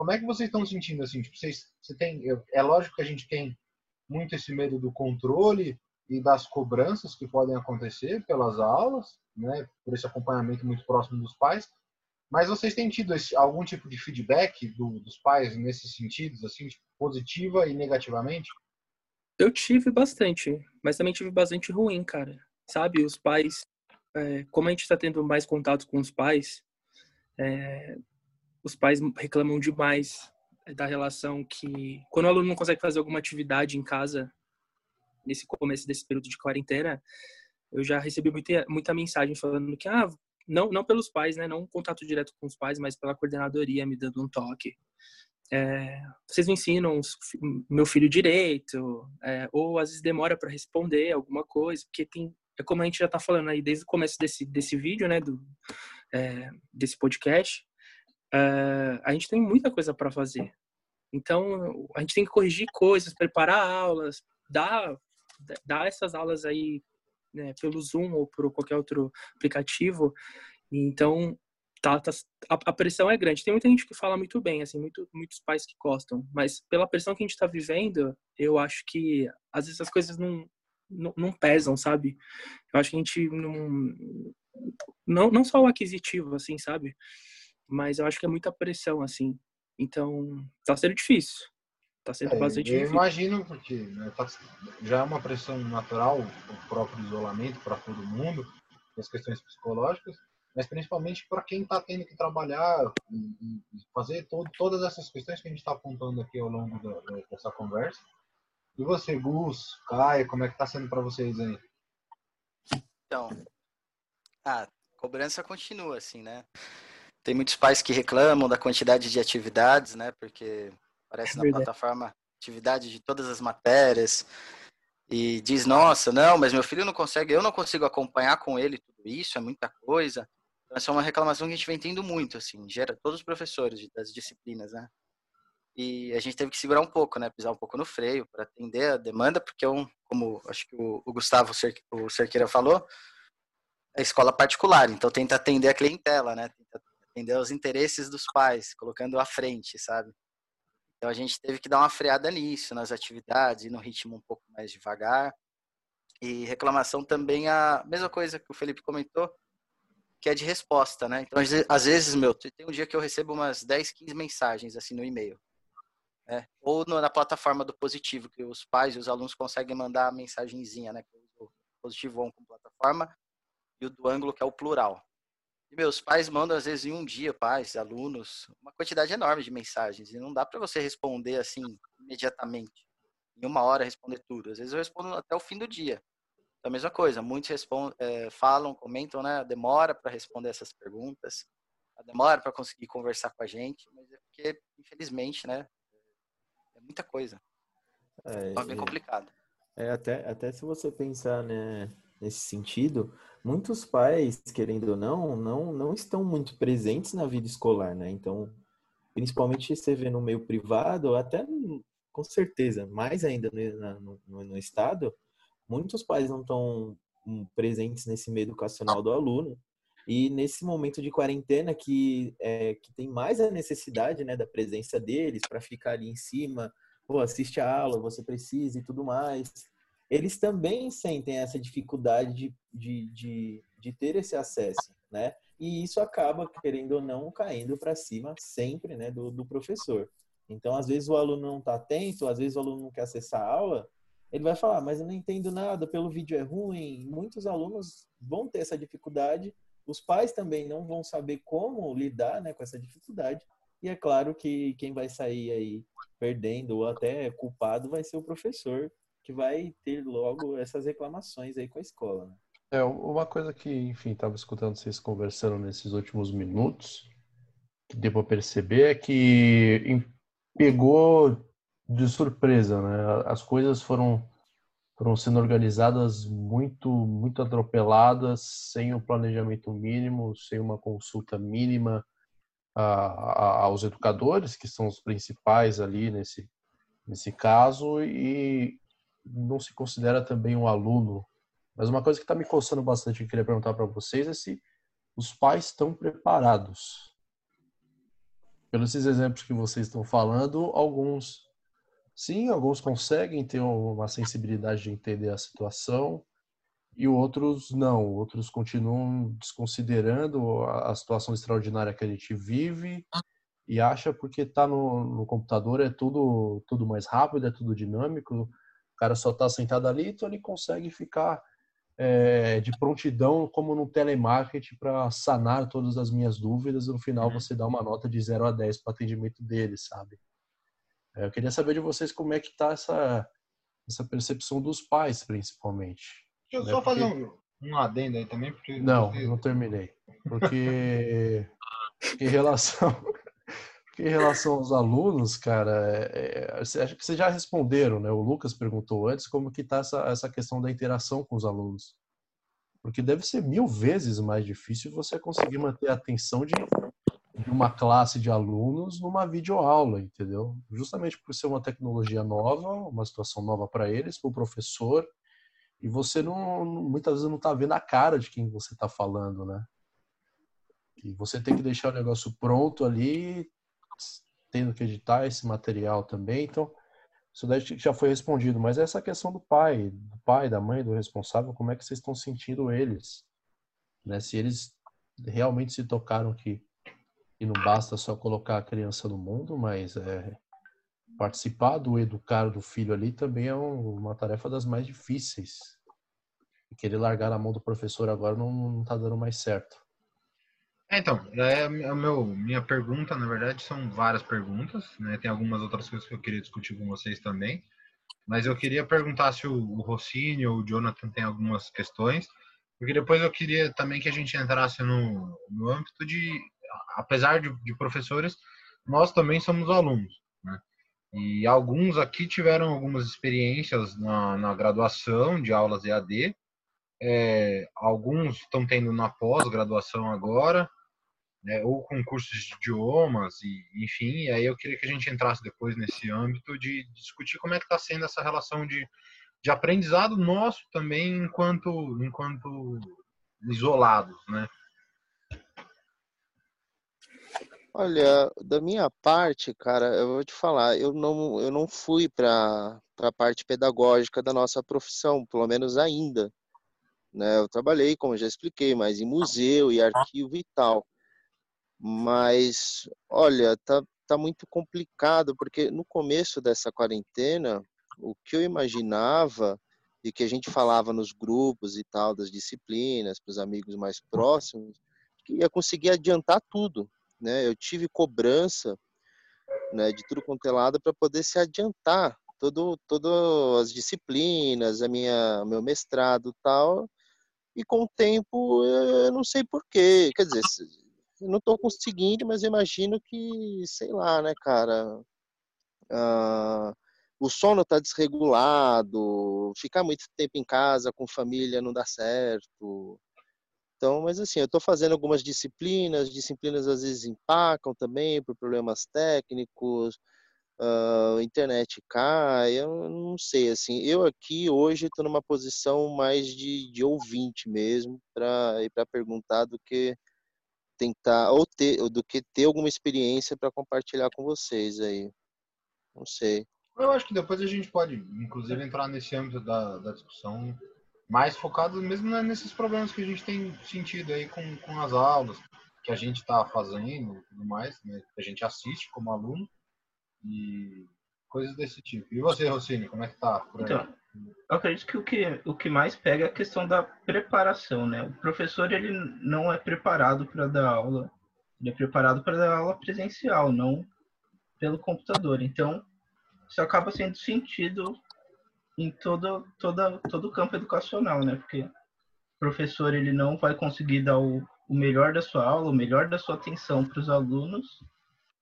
Como é que vocês estão sentindo assim? Tipo, vocês, você tem, é lógico que a gente tem muito esse medo do controle e das cobranças que podem acontecer pelas aulas, né, por esse acompanhamento muito próximo dos pais. Mas vocês têm tido esse, algum tipo de feedback do, dos pais nesses sentidos, assim, tipo, positiva e negativamente? Eu tive bastante, mas também tive bastante ruim, cara. Sabe, os pais, é, como a gente está tendo mais contato com os pais, é, os pais reclamam demais da relação que, quando o aluno não consegue fazer alguma atividade em casa, nesse começo desse período de quarentena, eu já recebi muita, muita mensagem falando que, ah, não, não pelos pais, né, não um contato direto com os pais, mas pela coordenadoria me dando um toque. É, vocês não ensinam meu filho direito, é, ou às vezes demora para responder alguma coisa, porque tem, é como a gente já está falando aí desde o começo desse, desse vídeo, né, do, é, desse podcast, é, a gente tem muita coisa para fazer. Então, a gente tem que corrigir coisas, preparar aulas, dar, dar essas aulas aí né, pelo Zoom ou por qualquer outro aplicativo. Então, tá, tá, a, a pressão é grande. Tem muita gente que fala muito bem, assim, muito, muitos pais que gostam, mas pela pressão que a gente está vivendo, eu acho que às vezes as coisas não, não, não pesam, sabe? Eu acho que a gente não, não, não só o aquisitivo, assim, sabe? Mas eu acho que é muita pressão, assim. Então, tá sendo difícil. tá sendo É, bastante eu difícil. imagino, porque né, tá- já é uma pressão natural o próprio isolamento para todo mundo, as questões psicológicas, mas principalmente para quem está tendo que trabalhar e, e- fazer todo, todas essas questões que a gente está apontando aqui ao longo da- da- dessa conversa. E você, Gus, Caio, como é que está sendo para vocês aí? Então, a cobrança continua, assim, né? Tem muitos pais que reclamam da quantidade de atividades, né? Porque aparece na Verdade. plataforma atividade de todas as matérias e diz, nossa, não, mas meu filho não consegue, eu não consigo acompanhar com ele tudo isso, é muita coisa. Então, essa é uma reclamação que a gente vem tendo muito, assim, gera todos os professores das disciplinas, né? E a gente teve que segurar um pouco, né? Pisar um pouco no freio para atender a demanda, porque é um, como acho que o, o Gustavo o Cerqueira falou, é escola particular, então tenta atender a clientela, né? Tenta atender os interesses dos pais, colocando à frente, sabe? Então a gente teve que dar uma freada nisso, nas atividades, no ritmo um pouco mais devagar. E reclamação também a mesma coisa que o Felipe comentou, que é de resposta, né? Então às ve- às vezes, meu, tem um dia que eu recebo umas 10, 15 mensagens assim no e-mail. né? Ou na plataforma do Positivo, que os pais e os alunos conseguem mandar a mensagenzinha, né? Uso o Positivo On como plataforma e o do ângulo que é o plural. E meus pais mandam às vezes em um dia, pais, alunos, uma quantidade enorme de mensagens e não dá para você responder assim imediatamente. Em uma hora responder tudo. Às vezes eu respondo até o fim do dia. Então, a mesma coisa, muitos respondem, é, falam, comentam, né? A demora para responder essas perguntas, a demora para conseguir conversar com a gente, mas é porque, infelizmente, né? É muita coisa. É, Então é bem complicado. É, até, até se você pensar né, nesse sentido, muitos pais, querendo ou não, não, não estão muito presentes na vida escolar, né? Então, principalmente você vê no meio privado, até com certeza, mais ainda no, no, no- Estado, muitos pais não estão hum, presentes nesse meio educacional do aluno. E nesse momento de quarentena que, é, que tem mais a necessidade né, da presença deles para ficar ali em cima, pô, assiste a aula, você precisa e tudo mais. Eles também sentem essa dificuldade de, de, de, de ter esse acesso, né? E isso acaba, querendo ou não, caindo para cima sempre né, do, do professor. Então, às vezes o aluno não está atento, às vezes o aluno não quer acessar a aula, ele vai falar, mas eu não entendo nada, pelo vídeo é ruim. Muitos alunos vão ter essa dificuldade, os pais também não vão saber como lidar né, com essa dificuldade. E é claro que quem vai sair aí perdendo ou até culpado vai ser o professor, que vai ter logo essas reclamações aí com a escola. Né? É, uma coisa que, enfim, estava escutando vocês conversando nesses últimos minutos, que deu para perceber é que pegou de surpresa, né? As coisas foram foram sendo organizadas muito muito atropeladas, sem o planejamento mínimo, sem uma consulta mínima a- a- aos educadores, que são os principais ali nesse nesse caso, e não se considera também um aluno mas uma coisa que está me coçando bastante que eu queria perguntar para vocês é se os pais estão preparados. Pelos exemplos que vocês estão falando, alguns sim, alguns conseguem ter uma sensibilidade de entender a situação e outros não. Outros continuam desconsiderando a situação extraordinária que a gente vive e acha porque está no, no computador é tudo tudo mais rápido, é tudo dinâmico. O cara só está sentado ali, então ele consegue ficar é, de prontidão como no telemarketing para sanar todas as minhas dúvidas e no final Uhum. você dá uma nota de 0 a 10 para o atendimento dele, sabe? É, Eu queria saber de vocês como é que tá essa, essa percepção dos pais, principalmente. Deixa eu Né, só fazer porque- um, um adendo aí também, porque. Não, não terminei. Porque em relação, em relação aos alunos, cara, é, é, acho que vocês já responderam, né? O Lucas perguntou antes como que tá essa, essa questão da interação com os alunos. Porque deve ser mil vezes mais difícil você conseguir manter a atenção de, de uma classe de alunos numa videoaula, entendeu? Justamente por ser uma tecnologia nova, uma situação nova para eles, para o professor, e você não muitas vezes não está vendo a cara de quem você está falando, né? E você tem que deixar o negócio pronto ali, tendo que editar esse material também. Então, isso daí já foi respondido. Mas essa questão do pai, do pai, da mãe, do responsável, como é que vocês estão sentindo eles? Né? Se eles realmente se tocaram que, que não basta só colocar a criança no mundo, mas é, participar do educar do filho ali também é um- uma tarefa das mais difíceis. E querer largar na mão do professor agora não, não tá dando mais certo. É, então, é, a meu, minha pergunta, na verdade, são várias perguntas, né? Tem algumas outras coisas que eu queria discutir com vocês também. Mas eu queria perguntar se o, o Rossini ou o Jonathan tem algumas questões, porque depois eu queria também que a gente entrasse no, no âmbito de, apesar de, de professores, nós também somos alunos, né? E alguns aqui tiveram algumas experiências na, na graduação de aulas EAD, é, alguns estão tendo na pós-graduação agora, né, ou com cursos de idiomas, e, enfim, e aí eu queria que a gente entrasse depois nesse âmbito de discutir como é que está sendo essa relação de, de aprendizado nosso também enquanto, enquanto isolados, né? Olha, da minha parte, cara, eu vou te falar, eu não, eu não fui para a parte pedagógica da nossa profissão, pelo menos ainda. Né? Eu trabalhei, como já expliquei, mais em museu e arquivo e tal. Mas, olha, tá, tá muito complicado, porque no começo dessa quarentena, o que eu imaginava e que a gente falava nos grupos e tal, das disciplinas, para os amigos mais próximos, que ia conseguir adiantar tudo, né? Eu tive cobrança, né, de tudo quanto é lado para poder se adiantar todo, todas as disciplinas, a minha, meu mestrado tal, e com o tempo eu não sei porquê, quer dizer, não estou conseguindo, mas imagino que, sei lá, né, cara, ah, o sono está desregulado, ficar muito tempo em casa com família não dá certo. Então, mas assim, eu estou fazendo algumas disciplinas, disciplinas às vezes empacam também por problemas técnicos, ah, a internet cai, eu não sei, assim, eu aqui hoje estou numa posição mais de, de ouvinte mesmo, para ir para perguntar do que tentar, ou ter, do que ter alguma experiência para compartilhar com vocês aí. Não sei. Eu acho que depois a gente pode, inclusive, entrar nesse âmbito da, da discussão mais focado mesmo né, nesses problemas que a gente tem sentido aí com, com as aulas, que a gente está fazendo e tudo mais, né, que a gente assiste como aluno e coisas desse tipo. E você, Rossini, como é que tá por aí? Então, eu acredito que o que, o que mais pega é a questão da preparação, né? O professor, ele não é preparado para dar aula, ele é preparado para dar aula presencial, não pelo computador. Então, isso acaba sendo sentido em todo, toda, todo o campo educacional, né? Porque o professor, ele não vai conseguir dar o, o melhor da sua aula, o melhor da sua atenção para os alunos,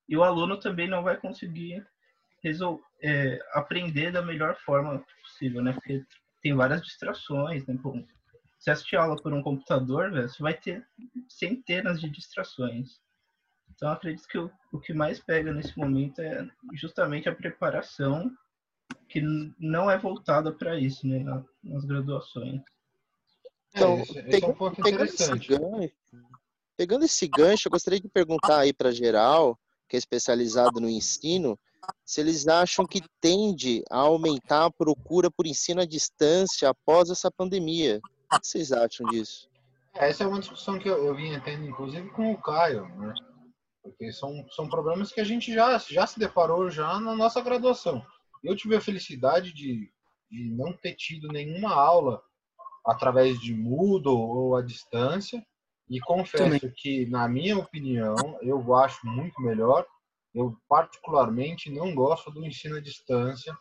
e o aluno também não vai conseguir resol é, aprender da melhor forma possível, né? Porque tem várias distrações, né? Pô, se assistir aula por um computador, velho, você vai ter centenas de distrações. Então, acredito que o, o que mais pega nesse momento é justamente a preparação, que não é voltada para isso, né? Na, nas graduações. Então, É, esse, é um pegando esse interessante. gancho, pegando esse gancho, eu gostaria de perguntar aí para geral, que é especializado no ensino, se eles acham que tende a aumentar a procura por ensino à distância após essa pandemia. O que vocês acham disso? Essa é uma discussão que eu, vinha tendo, inclusive, com o Caio, né? Porque são, são problemas que a gente já, já se deparou já na nossa graduação. Eu tive a felicidade de, de não ter tido nenhuma aula através de Moodle ou à distância. E confesso Também. que, na minha opinião, eu acho muito melhor. Eu, particularmente, não gosto do ensino à distância.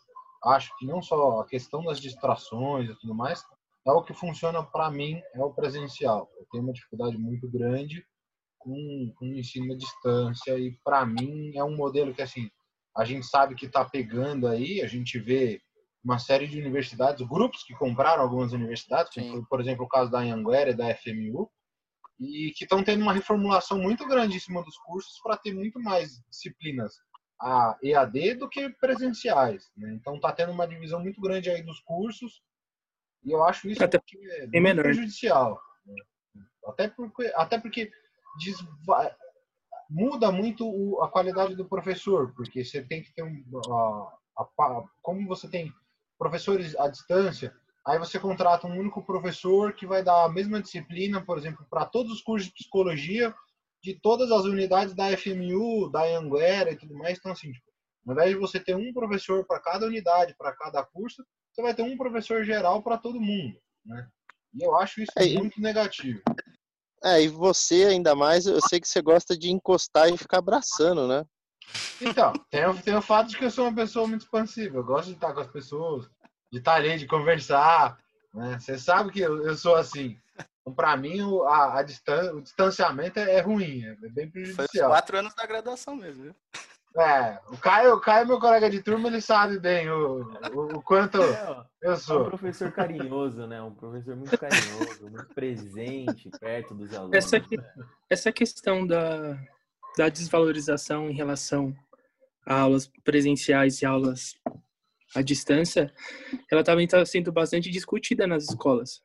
Acho que não só a questão das distrações e tudo mais, é o que funciona para mim, é o presencial. Eu tenho uma dificuldade muito grande com, com o ensino à distância e para mim é um modelo que assim a gente sabe que está pegando aí, a gente vê uma série de universidades, grupos que compraram algumas universidades, Sim. por exemplo o caso da Anhanguera e da FMU, e que estão tendo uma reformulação muito grande em cima dos cursos para ter muito mais disciplinas a EAD do que presenciais. Né? Então está tendo uma divisão muito grande aí dos cursos e eu acho isso Até é muito menor. prejudicial. né? Até porque, até porque diz- muda muito o- a qualidade do professor, porque você tem que ter um, a- a como você tem professores à distância, aí você contrata um único professor que vai dar a mesma disciplina, por exemplo, para todos os cursos de psicologia de todas as unidades da FMU, da Anguera e tudo mais. Então, assim, tipo, Ao invés de você ter um professor para cada unidade, para cada curso, você vai ter um professor geral para todo mundo, né? E eu acho isso É, muito negativo. É, e você ainda mais, eu sei que você gosta de encostar e ficar abraçando, né? Então, tem, tem o fato de que eu sou uma pessoa muito expansiva. Eu gosto de estar com as pessoas, de estar ali, de conversar. Né? Você sabe que eu, eu sou assim. Então, para mim, o, a, a distan o distanciamento é, é ruim, é bem Foi os prejudicial. quatro anos da graduação mesmo, viu? É, o Caio, o Caio, meu colega de turma, ele sabe bem o, o, o quanto É, ó, eu é um sou. professor carinhoso, né? Um professor muito carinhoso, muito presente perto dos alunos. Essa, que- né? essa questão da, da desvalorização em relação a aulas presenciais e aulas à distância, ela também está sendo bastante discutida nas escolas,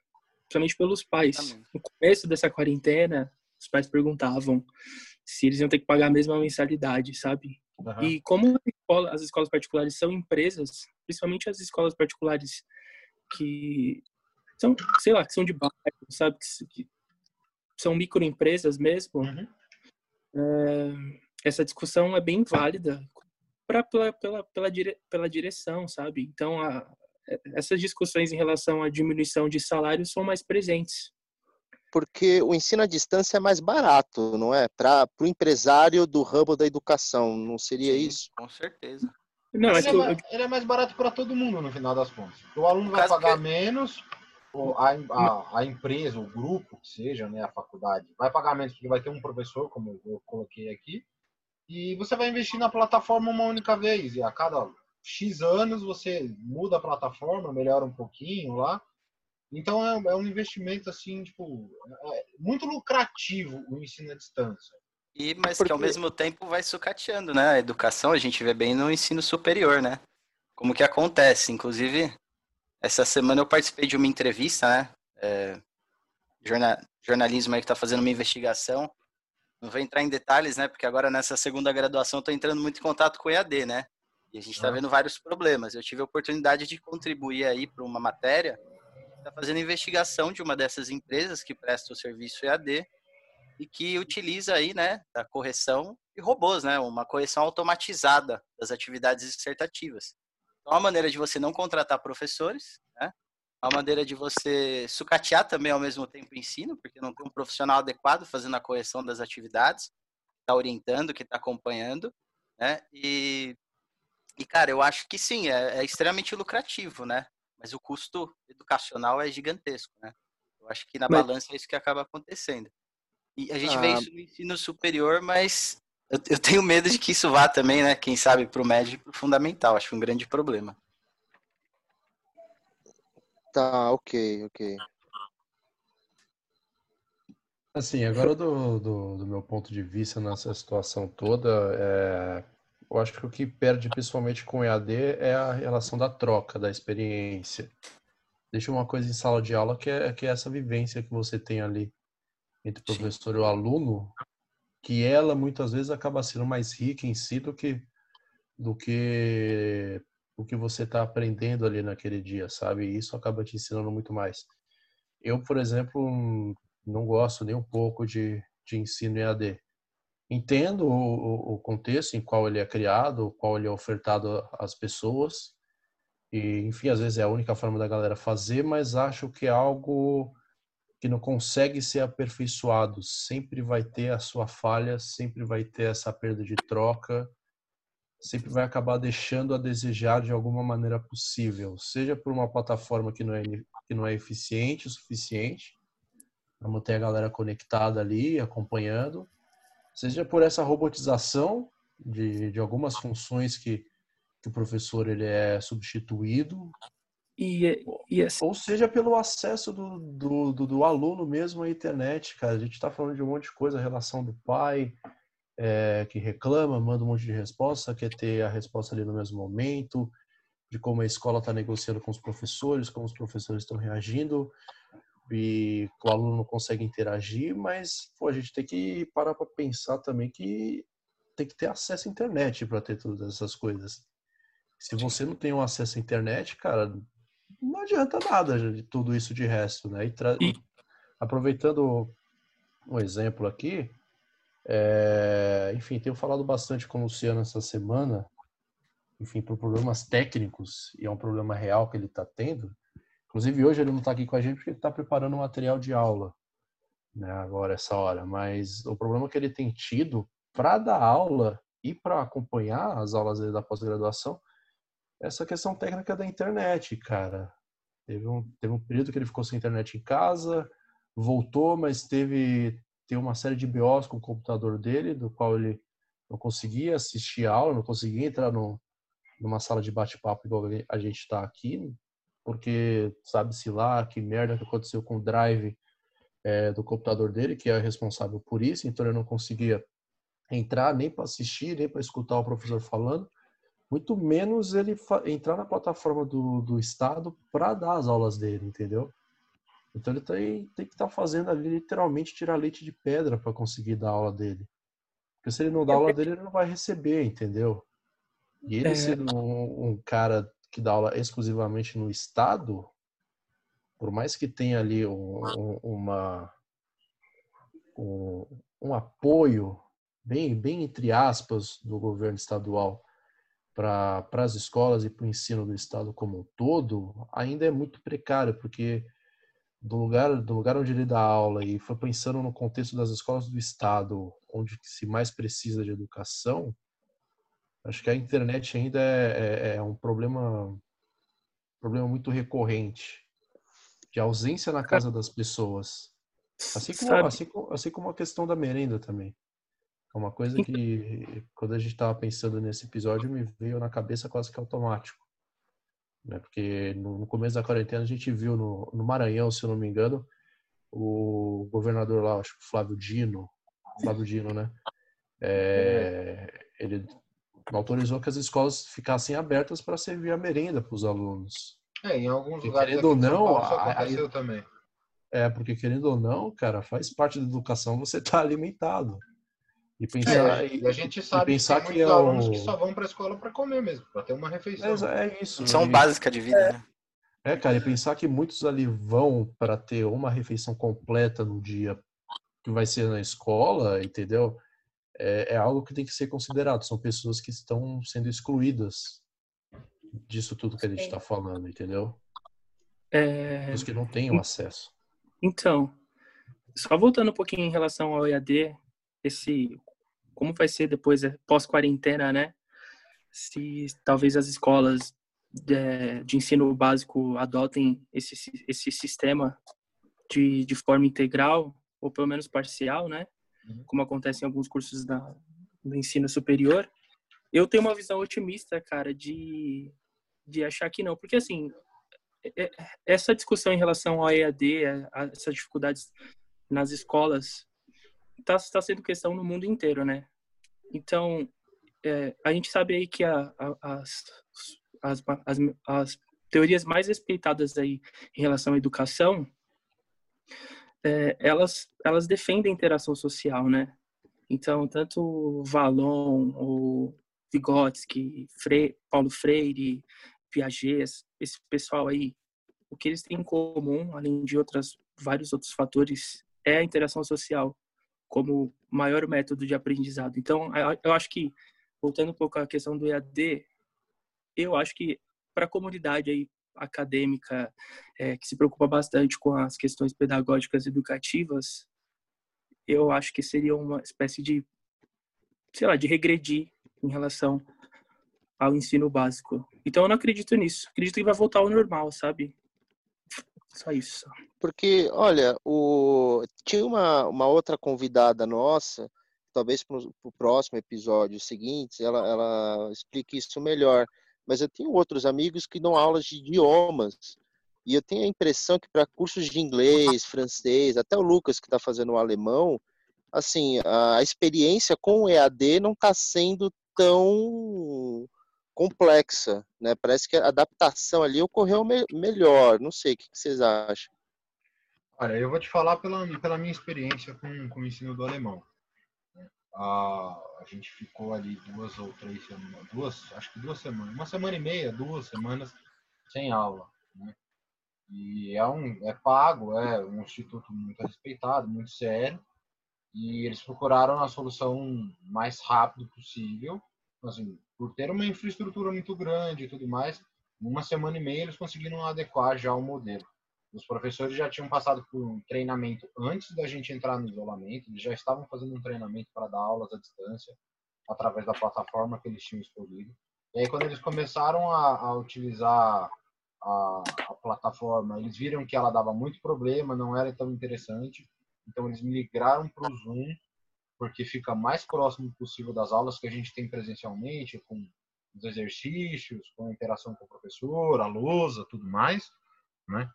principalmente pelos pais. No começo dessa quarentena, os pais perguntavam se eles iam ter que pagar a mesma mensalidade, sabe? Aham. E como a escola- as escolas particulares são empresas, principalmente as escolas particulares que são, sei lá, que são de bairro, sabe? Que são microempresas mesmo, Uhum. é, essa discussão é bem válida pra, pela, pela, pela, dire, pela direção, sabe? Então, a, essas discussões em relação à diminuição de salários são mais presentes. Porque o ensino à distância é mais barato, não é? Para o empresário do ramo da educação, não seria Sim, isso? Com certeza. Não, é Ele que é, mais, ele é mais barato para todo mundo no final das contas. O aluno vai caso pagar que- menos, ou a, a, a empresa, o grupo, que seja, né, a faculdade, vai pagar menos porque vai ter um professor, como eu coloquei aqui, e você vai investir na plataforma uma única vez. E a cada X anos você muda a plataforma, melhora um pouquinho lá. Então é, é um investimento assim, tipo, é muito lucrativo o ensino à distância. E, mas que ao Porque- mesmo tempo vai sucateando, né? A educação a gente vê bem no ensino superior, né? Como que acontece. Inclusive, essa semana eu participei de uma entrevista, né? É, jorna- jornalismo aí que está fazendo uma investigação. Não vou entrar em detalhes, né? Porque agora nessa segunda graduação tô entrando muito em contato com o EAD, né? E a gente está Ah. vendo vários problemas. Eu tive a oportunidade de contribuir aí para uma matéria está fazendo investigação de uma dessas empresas que presta o serviço EAD e que utiliza aí, né, a correção de robôs, né, uma correção automatizada das atividades dissertativas. Então, é uma maneira de você não contratar professores, uma maneira de você sucatear também ao mesmo tempo o ensino, porque não tem um profissional adequado fazendo a correção das atividades, está orientando, que está acompanhando, né, e, e, cara, eu acho que sim, é, é extremamente lucrativo, né, mas o custo educacional é gigantesco, né. Eu acho que na Mas- balança é isso que acaba acontecendo. E a gente vê Ah. isso no ensino superior, mas eu, eu tenho medo de que isso vá também, né? Quem sabe para o médio e para o fundamental. Acho um grande problema. Tá, ok, ok. Assim, agora do, do, do meu ponto de vista nessa situação toda, é, eu acho que o que perde principalmente com o EAD é a relação da troca, da experiência. Deixa uma coisa em sala de aula que é, que é essa vivência que você tem ali entre o Sim. professor e o aluno, que ela muitas vezes acaba sendo mais rica em si do que do que o que você está aprendendo ali naquele dia, sabe? Isso acaba te ensinando muito mais. Eu, por exemplo, não gosto nem um pouco de, de ensino EAD. Entendo o, o- contexto em qual ele é criado, qual ele é ofertado às pessoas, e enfim, às vezes é a única forma da galera fazer, mas acho que é algo que não consegue ser aperfeiçoado. Sempre vai ter a sua falha, sempre vai ter essa perda de troca, sempre vai acabar deixando a desejar de alguma maneira possível, seja por uma plataforma que não é, que não é eficiente o suficiente, para manter a galera conectada ali, acompanhando, seja por essa robotização de, de algumas funções que, que o professor ele é substituído, E, e assim, ou seja pelo acesso do, do, do, do aluno mesmo à internet, cara. A gente está falando de um monte de coisa, relação do pai é, que reclama, manda um monte de resposta, quer ter a resposta ali no mesmo momento, de como a escola está negociando com os professores, como os professores estão reagindo, e o aluno não consegue interagir, mas pô, a gente tem que parar para pensar também que tem que ter acesso à internet para ter todas essas coisas. Se você não tem um acesso à internet, cara, não adianta nada de tudo isso de resto, né? E tra- E- aproveitando um exemplo aqui, é, enfim, tenho falado bastante com o Luciano essa semana enfim, por problemas técnicos, e é um problema real que ele está tendo. Inclusive, hoje ele não está aqui com a gente porque ele está preparando um material de aula, né, agora, essa hora. Mas o problema que ele tem tido para dar aula e para acompanhar as aulas dele da pós-graduação é essa questão técnica da internet, cara. Teve um, teve um período que ele ficou sem internet em casa, voltou, mas teve, teve uma série de BOs com o computador dele, do qual ele não conseguia assistir a aula, não conseguia entrar no, numa sala de bate-papo igual a gente está aqui, porque sabe-se lá que merda que aconteceu com o drive é, do computador dele, que é responsável por isso, então ele não conseguia entrar nem para assistir, nem para escutar o professor falando, muito menos ele entrar na plataforma do, do Estado para dar as aulas dele, entendeu? Então ele tem, tem que estar tá fazendo ali literalmente tirar leite de pedra para conseguir dar aula dele. Porque se ele não dá aula dele, ele não vai receber, entendeu? E ele é... sendo um, um, cara que dá aula exclusivamente no Estado, por mais que tenha ali um, um, uma, um, um apoio, bem, bem entre aspas, do governo estadual para as escolas e para o ensino do Estado como um todo, ainda é muito precário, porque do lugar, do lugar onde ele dá aula e foi pensando no contexto das escolas do Estado, onde se mais precisa de educação, Acho que a internet ainda é, é, é um problema, problema muito recorrente de ausência na casa das pessoas. Assim como, assim, assim como a questão da merenda também. É uma coisa que, quando a gente estava pensando nesse episódio, me veio na cabeça quase que automático. Né? Porque no, começo da quarentena a gente viu no, no Maranhão, se eu não me engano, o governador lá, acho que Flávio Dino, Flávio Dino, né? É, ele autorizou que as escolas ficassem abertas para servir a merenda para os alunos. É, em alguns porque, lugares querendo ou não, aconteceu aí, também. É, porque querendo ou não, cara, faz parte da educação você estar tá alimentado. E pensar, é, e a gente sabe que tem muitos é alunos que só vão para a escola para comer mesmo, para ter uma refeição. É, é isso. São básica de vida, é. né? É, cara, e pensar que muitos ali vão para ter uma refeição completa no dia que vai ser na escola, entendeu? é, é algo que tem que ser considerado. São pessoas que estão sendo excluídas disso tudo que a gente está falando, entendeu? É... Os que não têm o acesso. Então, só voltando um pouquinho em relação ao EAD, esse como vai ser depois é, pós-quarentena, né? Se talvez as escolas de, de, ensino básico adotem esse, esse sistema de, de forma integral ou pelo menos parcial, né? Uhum. como acontece em alguns cursos da, do ensino superior, eu tenho uma visão otimista, cara, de, de achar que não. Porque, assim, é, é, essa discussão em relação ao EAD, essas dificuldades nas escolas, está tá sendo questão no mundo inteiro, né? Então, é, a gente sabe aí que a, a, as, as, as, as teorias mais respeitadas aí em relação à educação é, elas, elas defendem a interação social, né? Então, tanto Valon, o Vygotsky, Fre Paulo Freire, Piaget, esse pessoal aí, o que eles têm em comum, além de outras, vários outros fatores, é a interação social como maior método de aprendizado. Então, eu acho que, voltando um pouco à questão do EAD, eu acho que para a comunidade aí acadêmica é, que se preocupa bastante com as questões pedagógicas educativas, eu acho que seria uma espécie de, sei lá, de regredir em relação ao ensino básico. Então eu não acredito nisso. Acredito que vai voltar ao normal, sabe? Só isso. Porque, olha, o... tinha uma, uma outra convidada nossa, talvez para o próximo episódio seguinte, ela, ela explique isso melhor mas eu tenho outros amigos que dão aulas de idiomas. E eu tenho a impressão que para cursos de inglês, francês, até o Lucas que está fazendo o alemão, assim, a experiência com o EAD não está sendo tão complexa, né? Parece que a adaptação ali ocorreu me melhor. Não sei, o que, que vocês acham? Olha, eu vou te falar pela, pela minha experiência com, com o ensino do alemão a, a gente ficou ali duas ou três semanas, duas, acho que duas semanas, uma semana e meia, duas semanas sem aula, né? E é um é pago, é um instituto muito respeitado, muito sério, e eles procuraram a solução mais rápido possível assim, por ter uma infraestrutura muito grande e tudo mais, uma semana e meia eles conseguiram adequar já o modelo. Os professores já tinham passado por um treinamento antes da gente entrar no isolamento, eles já estavam fazendo um treinamento para dar aulas à distância, através da plataforma que eles tinham escolhido. E aí, quando eles começaram a, a utilizar a, a, plataforma, eles viram que ela dava muito problema, não era tão interessante, então eles migraram para o Zoom, porque fica mais próximo possível das aulas que a gente tem presencialmente, com os exercícios, com a interação com o professor, a lousa, tudo mais, né?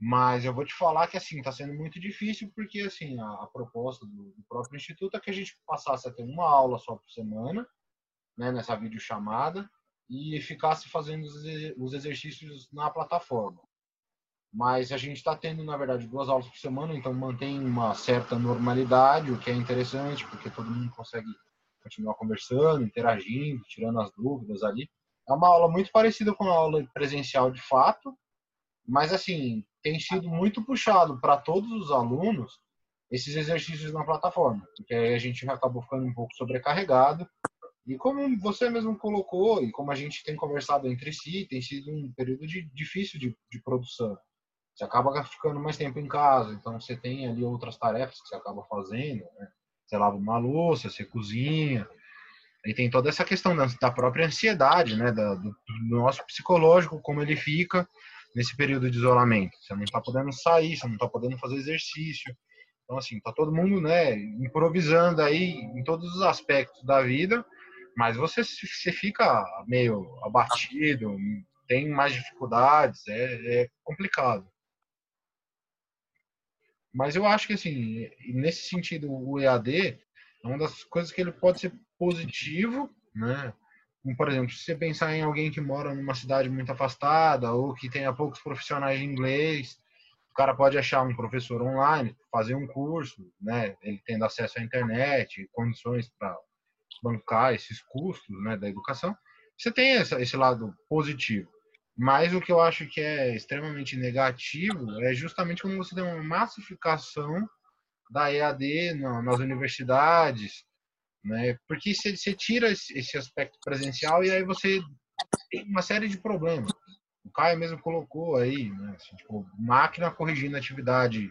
Mas eu vou te falar que assim está sendo muito difícil porque assim a, a proposta do, do, próprio instituto é que a gente passasse a ter uma aula só por semana, né, nessa videochamada e ficasse fazendo os exercícios na plataforma. Mas a gente está tendo na verdade duas aulas por semana, então mantém uma certa normalidade, o que é interessante porque todo mundo consegue continuar conversando, interagindo, tirando as dúvidas ali. É uma aula muito parecida com a aula presencial de fato, mas assim tem sido muito puxado para todos os alunos esses exercícios na plataforma, porque aí a gente acabou ficando um pouco sobrecarregado. E como você mesmo colocou, e como a gente tem conversado entre si, tem sido um período de, difícil de, de produção. Você acaba ficando mais tempo em casa, então você tem ali outras tarefas que você acaba fazendo, né? Você lava uma louça, você cozinha, e tem toda essa questão da, própria ansiedade, né? Do, do nosso psicológico, como ele fica, nesse período de isolamento. Você não está podendo sair, você não está podendo fazer exercício. Então, assim, está todo mundo, né, improvisando aí em todos os aspectos da vida, mas você, você fica meio abatido, tem mais dificuldades, é, é complicado. Mas eu acho que, assim, nesse sentido, o EAD é uma das coisas que ele pode ser positivo, né? Como, por exemplo, se você pensar em alguém que mora numa cidade muito afastada ou que tenha poucos profissionais de inglês, o cara pode achar um professor online, fazer um curso, né? Ele tendo acesso à internet, condições para bancar esses custos, né, da educação. Você tem essa, esse lado positivo. Mas o que eu acho que é extremamente negativo é justamente como você tem uma massificação da EAD nas universidades, né? Porque você, tira esse aspecto presencial e aí você tem uma série de problemas. O Caio mesmo colocou aí, né? Assim, tipo, máquina corrigindo a atividade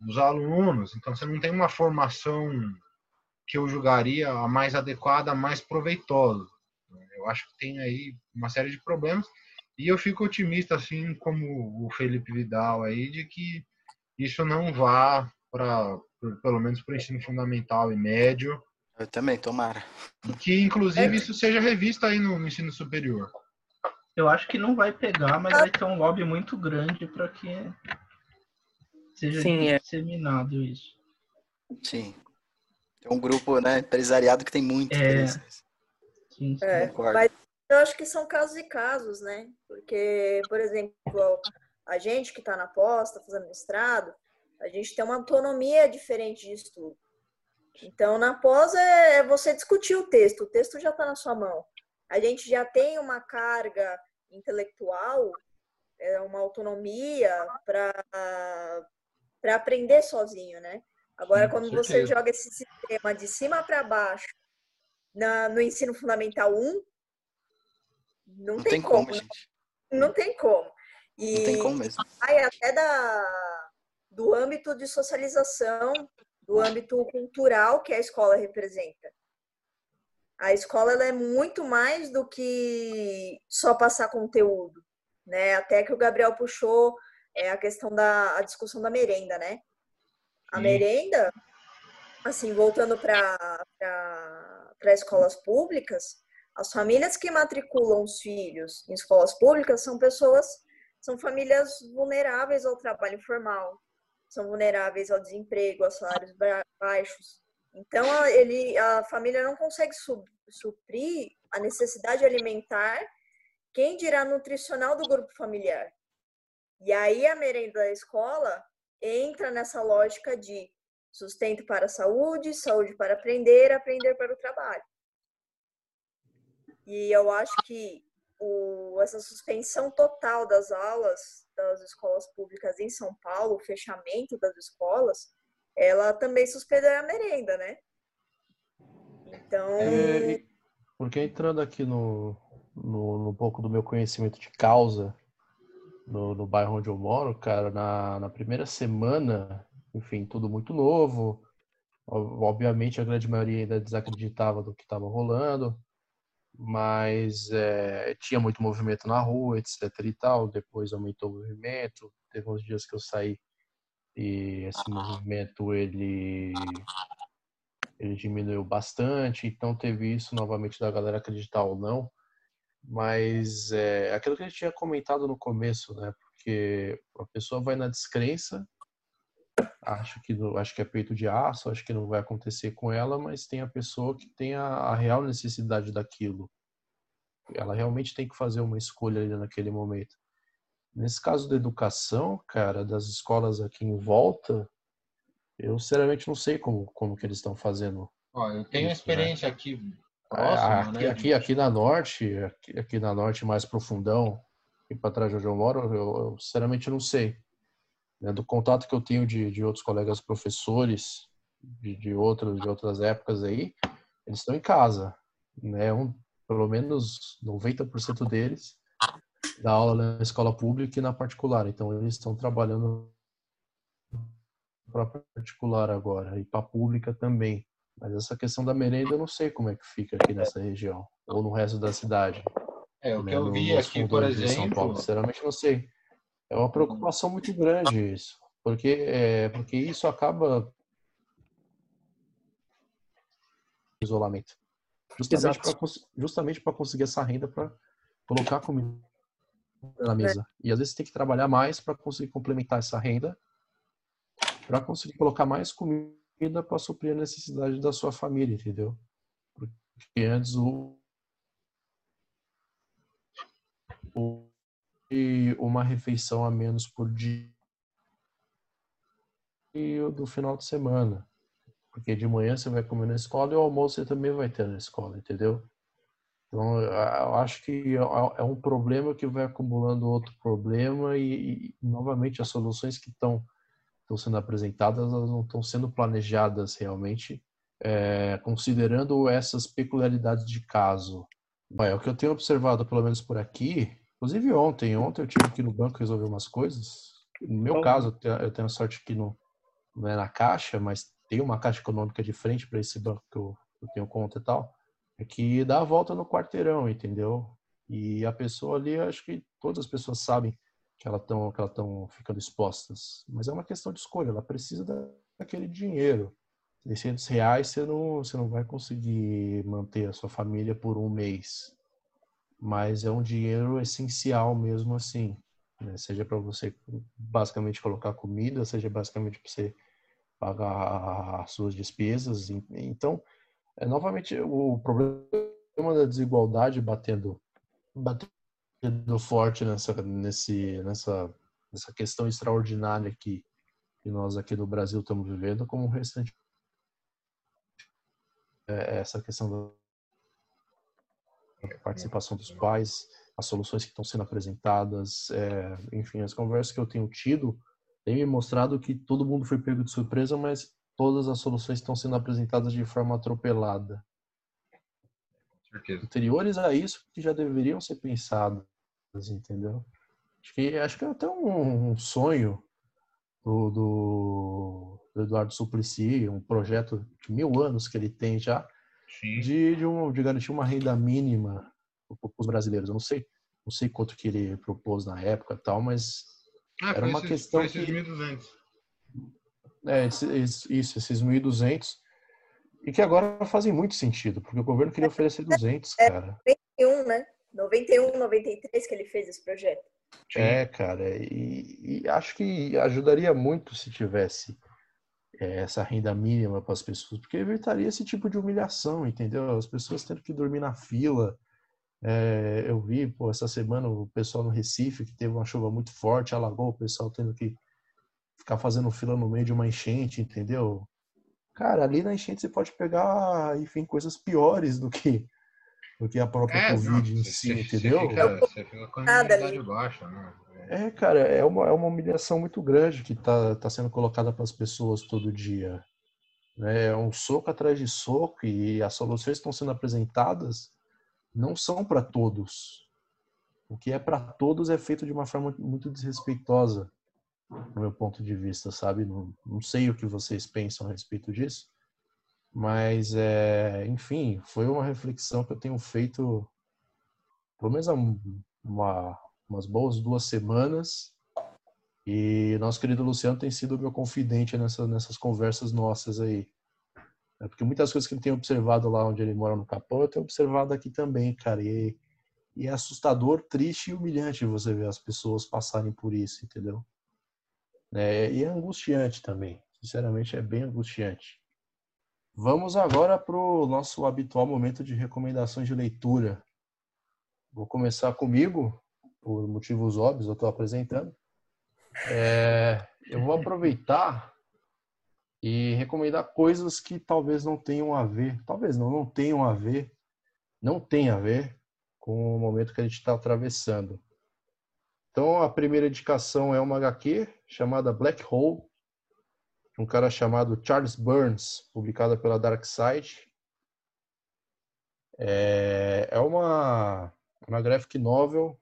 dos alunos, então você não tem uma formação que eu julgaria a mais adequada, a mais proveitosa. Eu acho que tem aí uma série de problemas e eu fico otimista, assim como o Felipe Vidal aí, de que isso não vá para, pelo menos para o ensino fundamental e médio, eu também, tomara. Que inclusive isso seja revisto aí no ensino superior. Eu acho que não vai pegar, mas vai ter um lobby muito grande para que seja Sim, é. disseminado é. isso. Sim. Tem um grupo, né, empresariado que tem muito é. Sim, sim. É, mas eu acho que são casos e casos, né? Porque, por exemplo, a gente que está na pós, está fazendo mestrado, a gente tem uma autonomia diferente de estudo. Então, na pós é, é você discutir o texto, o texto já está na sua mão. A gente já tem uma carga intelectual, é uma autonomia para aprender sozinho, né? Agora, quando você joga esse sistema de cima para baixo na, no ensino fundamental 1, não, não tem, tem, como. como gente. Não, não, tem como. E não tem como mesmo. Vai até da, do âmbito de socialização do âmbito cultural que a escola representa. A escola ela é muito mais do que só passar conteúdo, né? Até que o Gabriel puxou é a questão da a discussão da merenda, né? A merenda, assim, voltando para para escolas públicas, as famílias que matriculam os filhos em escolas públicas são pessoas, são famílias vulneráveis ao trabalho informal, são vulneráveis ao desemprego, a salários baixos. Então, a, ele, a família não consegue suprir a necessidade alimentar, quem dirá nutricional do grupo familiar. E aí a merenda da escola entra nessa lógica de sustento para a saúde, saúde para aprender, aprender para o trabalho. E eu acho que o, essa suspensão total das aulas das escolas públicas em São Paulo, o fechamento das escolas, ela também suspendeu a merenda, né? Então. É, porque entrando aqui no, no, no pouco do meu conhecimento de causa no, no bairro onde eu moro, cara, na, na primeira semana, enfim, tudo muito novo. Obviamente a grande maioria ainda desacreditava do que estava rolando, mas é, tinha muito movimento na rua, etc e tal. Depois aumentou o movimento. Teve uns dias que eu saí e esse movimento ele ele diminuiu bastante, então teve isso novamente da galera acreditar ou não, mas é aquilo que a gente tinha comentado no começo, né? Porque a pessoa vai na descrença, acho que acho que é peito de aço, acho que não vai acontecer com ela, mas tem a pessoa que tem a, a real necessidade daquilo. Ela realmente tem que fazer uma escolha ali naquele momento. Nesse caso da educação, cara, das escolas aqui em volta, eu sinceramente não sei como, como que eles estão fazendo. Ó, eu tenho Isso, experiência aqui É, próxima, aqui, né? aqui, aqui na norte, aqui, aqui na norte mais profundão, e para trás de onde eu moro, eu, eu sinceramente não sei. Né, Do contato que eu tenho de, de outros colegas professores de, de, outros, de outras épocas aí, eles estão em casa. Né? Um, pelo menos 90% deles dá aula na escola pública e na particular. Então, eles estão trabalhando para particular agora e para pública também. Mas essa questão da merenda eu não sei como é que fica aqui nessa região ou no resto da cidade. É, o né, que eu no- vi aqui, por de São Paulo. exemplo, Sinceramente, não sei. É uma preocupação muito grande isso, porque é, porque isso acaba isolamento, justamente para justamente conseguir essa renda para colocar comida na mesa. E às vezes tem que trabalhar mais para conseguir complementar essa renda, para conseguir colocar mais comida para suprir a necessidade da sua família, entendeu? Porque antes o o- uma refeição a menos por dia e do final de semana. Porque de manhã você vai comer na escola e o almoço você também vai ter na escola, entendeu? Então, eu acho que é é um problema que vai acumulando outro problema e, e, novamente, as soluções que estão sendo apresentadas, elas não estão sendo planejadas realmente, é, considerando essas peculiaridades de caso. Bom, é o que eu tenho observado, pelo menos por aqui, inclusive ontem. Ontem eu tive que ir no banco resolver umas coisas. No meu Bom. caso, eu tenho- a sorte que não, não é na caixa, mas tem uma caixa econômica de frente para esse banco que eu, eu tenho conta e tal. É que dá a volta no quarteirão, entendeu? E a pessoa ali, acho que todas as pessoas sabem que elas estão que elas estão ficando expostas. Mas é uma questão de escolha. Ela precisa da- daquele dinheiro. 600 reais você não, você não vai conseguir manter a sua família por um mês. Mas é um dinheiro essencial mesmo assim. né? Seja para você basicamente colocar comida, seja basicamente para você pagar as suas despesas. En- Então, é novamente o problema da desigualdade batendo, batendo forte nessa, nesse, nessa, nessa questão extraordinária que, que nós aqui no Brasil estamos vivendo, como o restante é essa questão participação dos pais, as soluções que estão sendo apresentadas, é, enfim, as conversas que eu tenho tido têm me mostrado que todo mundo foi pego de surpresa, mas todas as soluções estão sendo apresentadas de forma atropelada. certeza. Anteriores a isso que já deveriam ser pensadas, entendeu? Acho que acho que é até um, um sonho do, do, do Eduardo Suplicy, um projeto de mil anos que ele tem já. De, de, um, de garantir uma renda mínima para os brasileiros. Eu não sei, não sei quanto que ele propôs na época e tal, mas Ah, Era uma esses, questão esses que- 1.200. é, esse- esse- isso, esses 1.200, e que agora fazem muito sentido, porque o governo queria oferecer 200, cara. 91, né? 91, 93 que ele fez esse projeto. Sim. É, cara, e, e acho que ajudaria muito se tivesse é, essa renda mínima para as pessoas, porque evitaria esse tipo de humilhação, entendeu? As pessoas tendo que dormir na fila. É, eu vi, pô, essa semana o pessoal no Recife, que teve uma chuva muito forte, alagou, o pessoal tendo que ficar fazendo fila no meio de uma enchente, entendeu? Cara, ali na enchente você pode pegar, enfim, coisas piores do que, do que a própria É, Covid não, em você- si, você- entendeu? Você fica, você fica com a imunidade baixa, né? É, cara, é uma, é uma humilhação muito grande que tá, tá sendo colocada para as pessoas todo dia. Né? É um soco atrás de soco e as soluções estão sendo apresentadas não são para todos. O que é para todos é feito de uma forma muito desrespeitosa, no meu ponto de vista, sabe? Não, não sei o que vocês pensam a respeito disso, mas, é, enfim, foi uma reflexão que eu tenho feito pelo menos uma, umas boas duas semanas. E nosso querido Luciano tem sido meu confidente nessa, nessas conversas nossas aí. É porque muitas coisas que ele tem observado lá onde ele mora no Capão, eu tenho observado aqui também, cara. E, e é assustador, triste e humilhante você ver as pessoas passarem por isso, entendeu? É, e é angustiante também. Sinceramente, é bem angustiante. Vamos agora para o nosso habitual momento de recomendações de leitura. Vou começar comigo, por motivos óbvios, eu estou apresentando. É, eu vou aproveitar e recomendar coisas que talvez não tenham a ver, talvez não, não tenham a ver, não tem a ver com o momento que a gente está atravessando. Então, a primeira indicação é uma HQ chamada Black Hole, um cara chamado Charles Burns, publicada pela Dark Side. É, é uma, uma graphic novel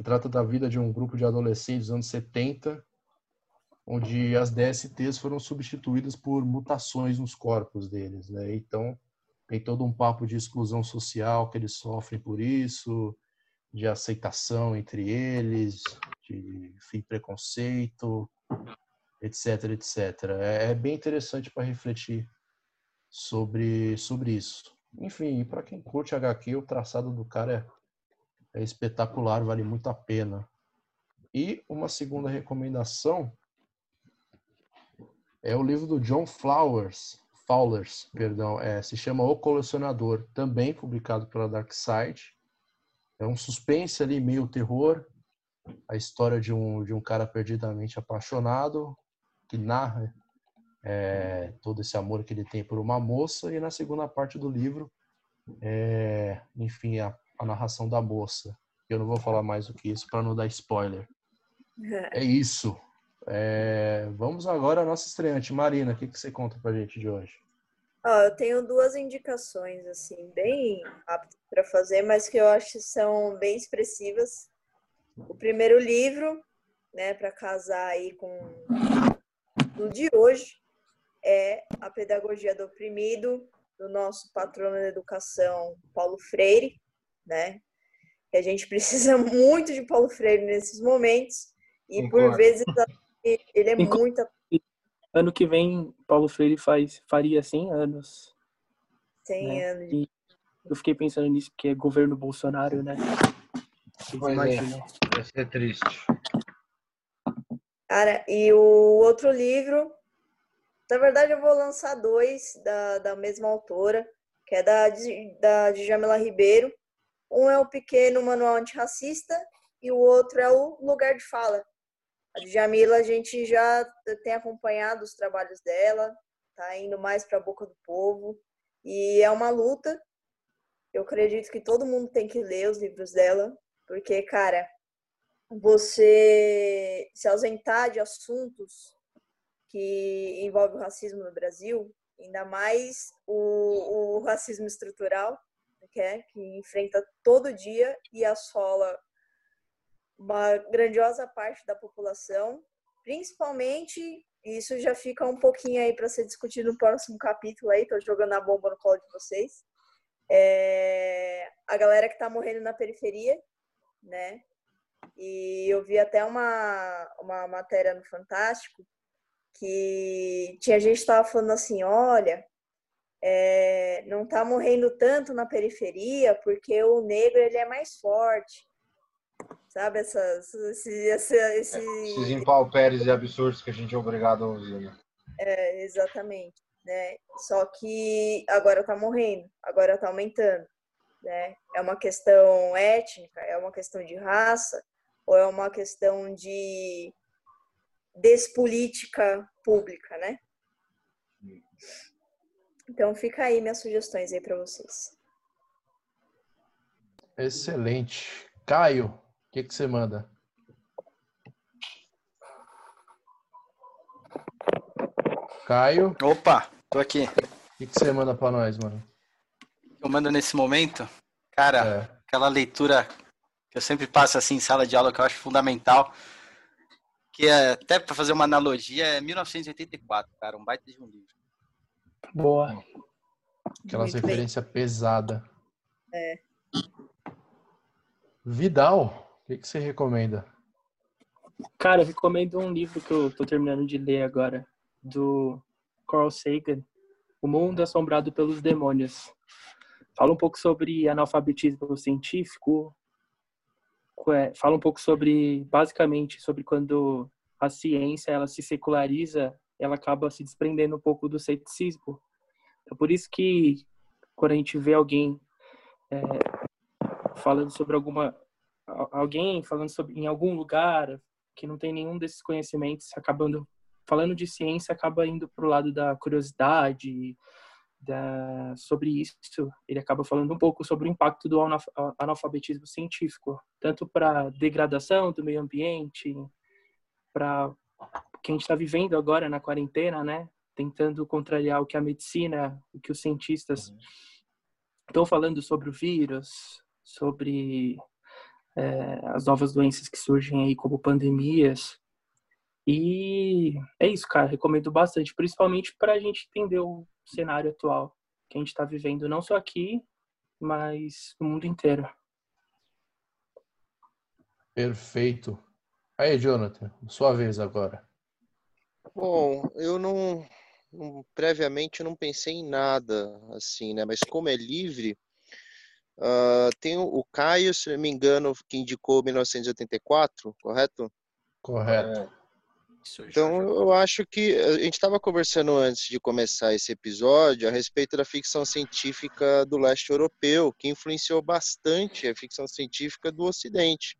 que trata da vida de um grupo de adolescentes dos anos 70, onde as DSTs foram substituídas por mutações nos corpos deles. Né? Então, tem todo um papo de exclusão social que eles sofrem por isso, de aceitação entre eles, de preconceito, etc, etc. É, é bem interessante para refletir sobre, sobre isso. Enfim, para quem curte HQ, o traçado do cara é, espetacular, vale muito a pena. E uma segunda recomendação é o livro do John Flowers, Fowlers, perdão, é, se chama O Colecionador, também publicado pela Dark Side. É um suspense ali, meio terror, a história de um, de um cara perdidamente apaixonado, que narra é, todo esse amor que ele tem por uma moça, e na segunda parte do livro, é, enfim, a, a, narração da moça. Eu não vou falar mais do que isso para não dar spoiler. É isso. É, vamos agora à nossa estreante. Marina, o que, que você conta pra gente de hoje? Ah, eu tenho duas indicações, assim, bem rápidas para fazer, mas que eu acho que são bem expressivas. O primeiro livro, né, para casar aí com no de hoje é a pedagogia do oprimido, do nosso patrono da educação, Paulo Freire, né? Que a gente precisa muito de Paulo Freire nesses momentos e Concordo. por vezes ele é muito ano que vem Paulo Freire faz faria 100 anos. 100 né? anos. E eu fiquei pensando nisso porque é governo Bolsonaro, né? Pois é, vai ser triste. Cara, e o outro livro, na verdade eu vou lançar dois da, da mesma autora, que é da, da Djamila Ribeiro. Um é o Pequeno Manual Antirracista e o outro é o Lugar de Fala. A Djamila, a gente já tem acompanhado os trabalhos dela, tá indo mais para a boca do povo. E é uma luta. Eu acredito que todo mundo tem que ler os livros dela, porque, cara, você se ausentar de assuntos que envolvem o racismo no Brasil, ainda mais o, o racismo estrutural, que, é, que enfrenta todo dia e assola uma grandiosa parte da população, principalmente isso já fica um pouquinho aí para ser discutido no próximo capítulo aí, tô jogando a bomba no colo de vocês. É, a galera que está morrendo na periferia, né? E eu vi até uma, uma matéria no Fantástico que tinha gente que estava falando assim, olha, é, não está morrendo tanto na periferia porque o negro ele é mais forte. Sabe, essas, esse, esse, esse... É, esses impalpéres e absurdos que a gente é obrigado a ouvir, né? É, exatamente. Né? Só que agora está morrendo, agora está aumentando. Né? É uma questão étnica, é uma questão de raça, ou é uma questão de despolítica pública, né? Então fica aí minhas sugestões aí para vocês. Excelente. Caio, o que, que você manda? Caio. Opa, tô aqui. O que, que você manda para nós, mano? Eu mando nesse momento Cara, É. aquela leitura que eu sempre passo assim em sala de aula que eu acho fundamental, que é, até para fazer uma analogia, é 1984, cara, um baita de um livro. Boa. Aquelas Muito bem. referência pesada. É. Vidal, o que, que você recomenda? Cara, eu recomendo um livro que eu tô terminando de ler agora, do Carl Sagan, O Mundo Assombrado pelos Demônios. Fala um pouco sobre analfabetismo científico, é, fala um pouco sobre, basicamente, sobre quando a ciência ela se seculariza, ela acaba se desprendendo um pouco do ceticismo. É por isso que quando a gente vê alguém é, falando sobre alguma alguém falando sobre em algum lugar que não tem nenhum desses conhecimentos, acabando falando de ciência, acaba indo para o lado da curiosidade, da, sobre isso. Ele acaba falando um pouco sobre o impacto do analf- analfabetismo científico, tanto para degradação do meio ambiente, para que a gente está vivendo agora na quarentena, né? Tentando contrariar o que a medicina, o que os cientistas estão falando sobre o vírus, sobre é, as novas doenças que surgem aí como pandemias. E é isso, cara. Recomendo bastante, principalmente para a gente entender o cenário atual que a gente está vivendo, não só aqui, mas no mundo inteiro. Perfeito. Aí, Jonathan, sua vez agora. Bom, eu não, não- previamente eu não pensei em nada assim, né? Mas como é livre, ah, tem o, o Caio, se não me engano, que indicou 1984, correto? Correto. Isso, Então eu acho que a gente estava conversando antes de começar esse episódio a respeito da ficção científica do leste europeu, que influenciou bastante a ficção científica do Ocidente.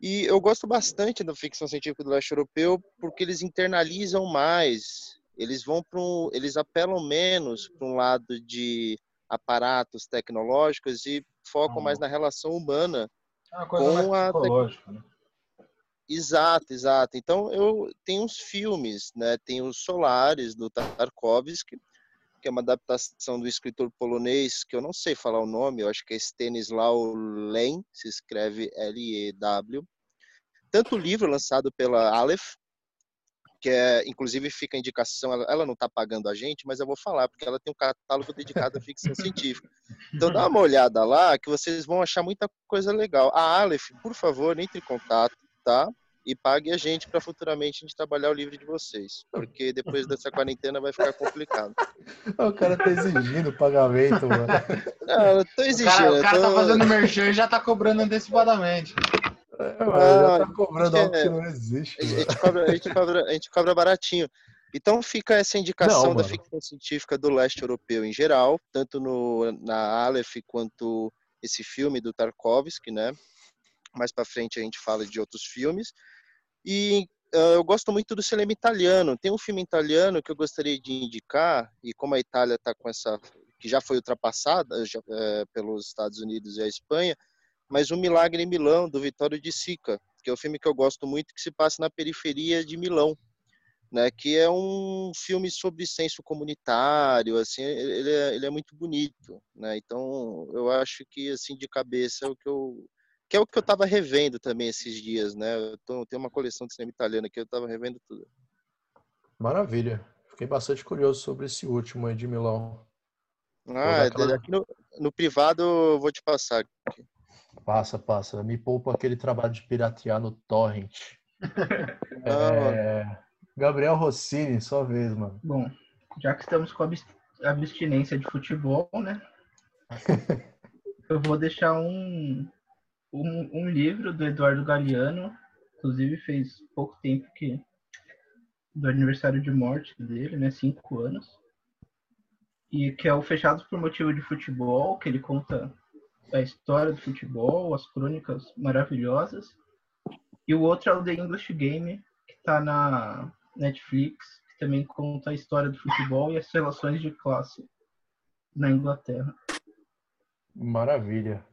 E eu gosto bastante da ficção científica do leste europeu porque eles internalizam mais, eles vão para um, eles apelam menos para um lado de aparatos tecnológicos e focam Uhum. mais na relação humana. É Com a né? Exato, exato. Então eu tenho uns filmes, né? Tem os Solares do Tarkovsky, que é uma adaptação do escritor polonês que eu não sei falar o nome, eu acho que é Stanisław Lem, se escreve L-E-W. Tanto o livro lançado pela Aleph, que é, inclusive fica a indicação, ela, ela não está pagando a gente, mas eu vou falar, porque ela tem um catálogo dedicado à ficção científica. Então dá uma olhada lá, que vocês vão achar muita coisa legal. A Aleph, por favor, entre em contato, tá? E pague a gente para futuramente a gente trabalhar o livro de vocês, porque depois dessa quarentena vai ficar complicado. O cara tá exigindo pagamento, mano. Não, eu tô O exigindo. cara, o eu cara tô- tá fazendo merchan e já tá cobrando antecipadamente. É, mano, já tá cobrando é- algo que não existe, A gente cobra, a gente cobra, a gente cobra baratinho. Então fica essa indicação Não, da ficção científica do leste europeu em geral, tanto no, na Aleph quanto esse filme do Tarkovsky, né? Mais para frente a gente fala de outros filmes. E ah, eu gosto muito do cinema italiano. Tem um filme italiano que eu gostaria de indicar, e como a Itália está com essa. que já foi ultrapassada já, eh, pelos Estados Unidos e a Espanha, mas O Milagre em Milão, do Vittorio de Sica, que é um filme que eu gosto muito, que se passa na periferia de Milão. Né, que é um filme sobre senso comunitário, assim, ele é, ele é muito bonito, né? Então, eu acho que assim de cabeça é o que eu que é o que eu estava revendo também esses dias, né? Eu tô, tenho uma coleção de cinema italiano que eu estava revendo tudo. Maravilha. Fiquei bastante curioso sobre esse último aí de Milão. Ah, aquela- aqui no, no privado eu vou te passar. Passa, passa. Me poupa aquele trabalho de piratear no torrent. Não, É, Gabriel Rossini, sua vez, mano. Bom, já que estamos com abs- abstinência de futebol, né? Eu vou deixar um, um, um livro do Eduardo Galeano, inclusive fez pouco tempo que do aniversário de morte dele, né? Cinco anos. E que é o Fechados por Motivo de Futebol, que ele conta a história do futebol, as crônicas maravilhosas. E o outro é o The English Game, que tá na Netflix, que também conta a história do futebol e as relações de classe na Inglaterra. Maravilha.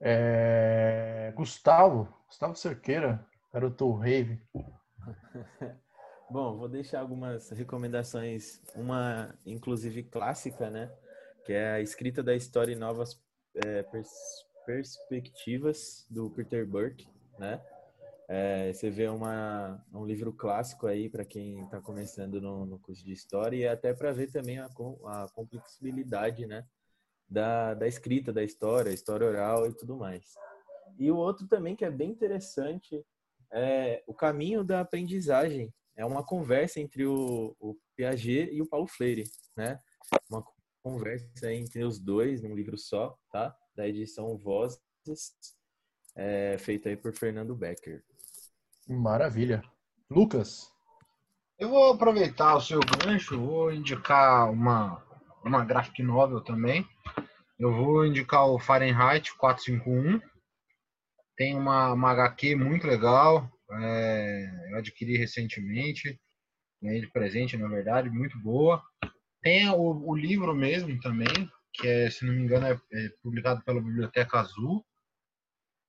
É, Gustavo, Gustavo Cerqueira, garoto rave. Bom, vou deixar algumas recomendações, uma inclusive clássica, né? Que é a escrita da história em novas é, pers perspectivas do Peter Burke, né? É, você vê uma, um livro clássico aí para quem está começando no, no, curso de história e até para ver também a, a complexibilidade, né? Da, da escrita da história, história oral e tudo mais. E o outro também que é bem interessante é o caminho da aprendizagem. É uma conversa entre o, o Piaget e o Paulo Freire, né? Uma conversa entre os dois num livro só, tá? Da edição Vozes, é, feita aí por Fernando Becker. Maravilha. Lucas? Eu vou aproveitar o seu gancho, vou indicar uma, uma graphic novel também. Eu vou indicar o Fahrenheit 451. Tem uma, uma HQ muito legal. É, eu adquiri recentemente. Ganhei de presente, na verdade, muito boa. Tem o, o livro mesmo também, que é, se não me engano, é, é publicado pela Biblioteca Azul.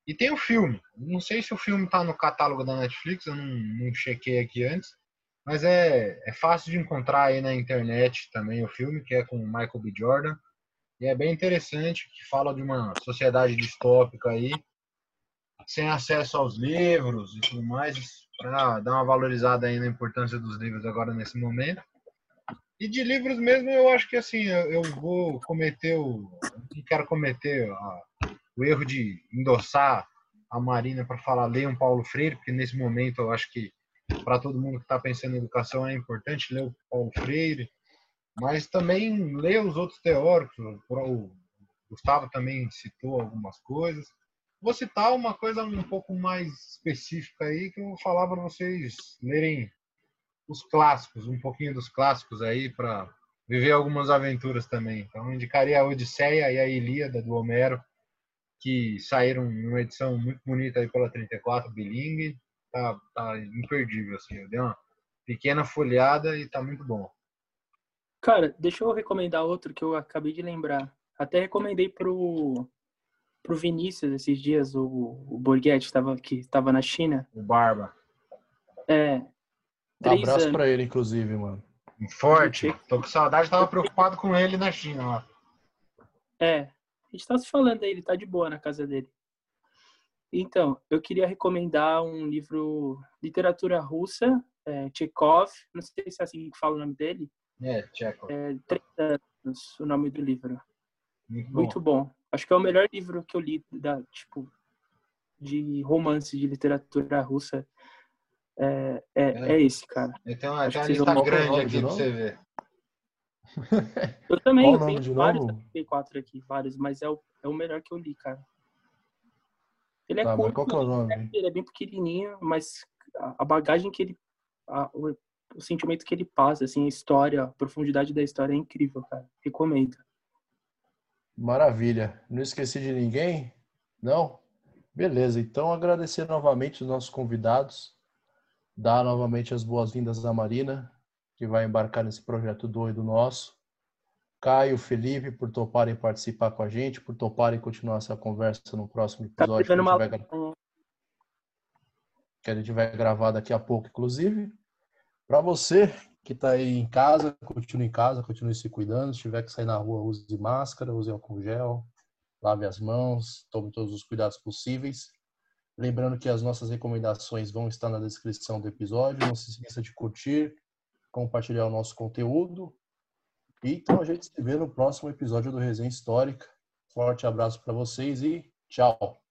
E tem o filme. Não sei se o filme está no catálogo da Netflix, eu não, não chequei aqui antes. Mas é, é fácil de encontrar aí na internet também o filme, que é com Michael B. Jordan. E é bem interessante, que fala de uma sociedade distópica aí, sem acesso aos livros e tudo mais, para dar uma valorizada aí na importância dos livros agora nesse momento. E de livros mesmo, eu acho que assim, eu, eu vou cometer o. Não quero cometer a, o erro de endossar a Marina para falar leiam Paulo Freire, porque nesse momento eu acho que para todo mundo que está pensando em educação é importante ler o Paulo Freire, mas também ler os outros teóricos. O Gustavo também citou algumas coisas. Vou citar uma coisa um pouco mais específica aí que eu vou falar para vocês lerem os clássicos, um pouquinho dos clássicos aí para viver algumas aventuras também. Então, indicaria a Odisseia e a Ilíada do Homero que saíram uma edição muito bonita aí pela 34, bilingue. Tá, tá imperdível, assim. Eu dei uma pequena folhada e tá muito bom. Cara, deixa eu recomendar outro que eu acabei de lembrar. Até recomendei pro, pro Vinícius esses dias, o, o Borghetti tava, que estava na China. O Barba. É. Um abraço para ele, inclusive, mano. Forte. Tô com saudade, tava preocupado com ele na China lá. É, a gente tá se falando aí, ele tá de boa na casa dele. Então, eu queria recomendar um livro literatura russa, é, Chekhov, não sei se é assim que fala o nome dele. É, Chekhov. É, 30 anos, o nome do livro. Muito bom. Muito bom. Acho que é o melhor livro que eu li da, tipo, de romance de literatura russa. É, é, é. é esse, cara. Então, tem uma lista grande aqui pra você ver. Eu também, eu tenho vários P4 aqui, vários, mas é o, é o melhor que eu li, cara. Ele é tá, curto, qual que é o nome? ele é bem pequenininho, mas a bagagem que ele... A, o, o, sentimento que ele passa, assim, a história, a profundidade da história é incrível, cara. Recomendo. Maravilha. Não esqueci de ninguém? Não? Beleza, então agradecer novamente os nossos convidados, dar novamente as boas-vindas à Marina, que vai embarcar nesse projeto doido nosso. Caio, Felipe, por toparem participar com a gente, por toparem continuar essa conversa no próximo tá episódio. Tá que, a uma... vai... que a gente vai gravar daqui a pouco, inclusive. Para você que está aí em casa, continue em casa, continue se cuidando. Se tiver que sair na rua, use máscara, use álcool gel, lave as mãos, tome todos os cuidados possíveis. Lembrando que as nossas recomendações vão estar na descrição do episódio. Não se esqueça de curtir, compartilhar o nosso conteúdo. Então a gente se vê no próximo episódio do Resenha Histórica. Forte abraço para vocês e tchau.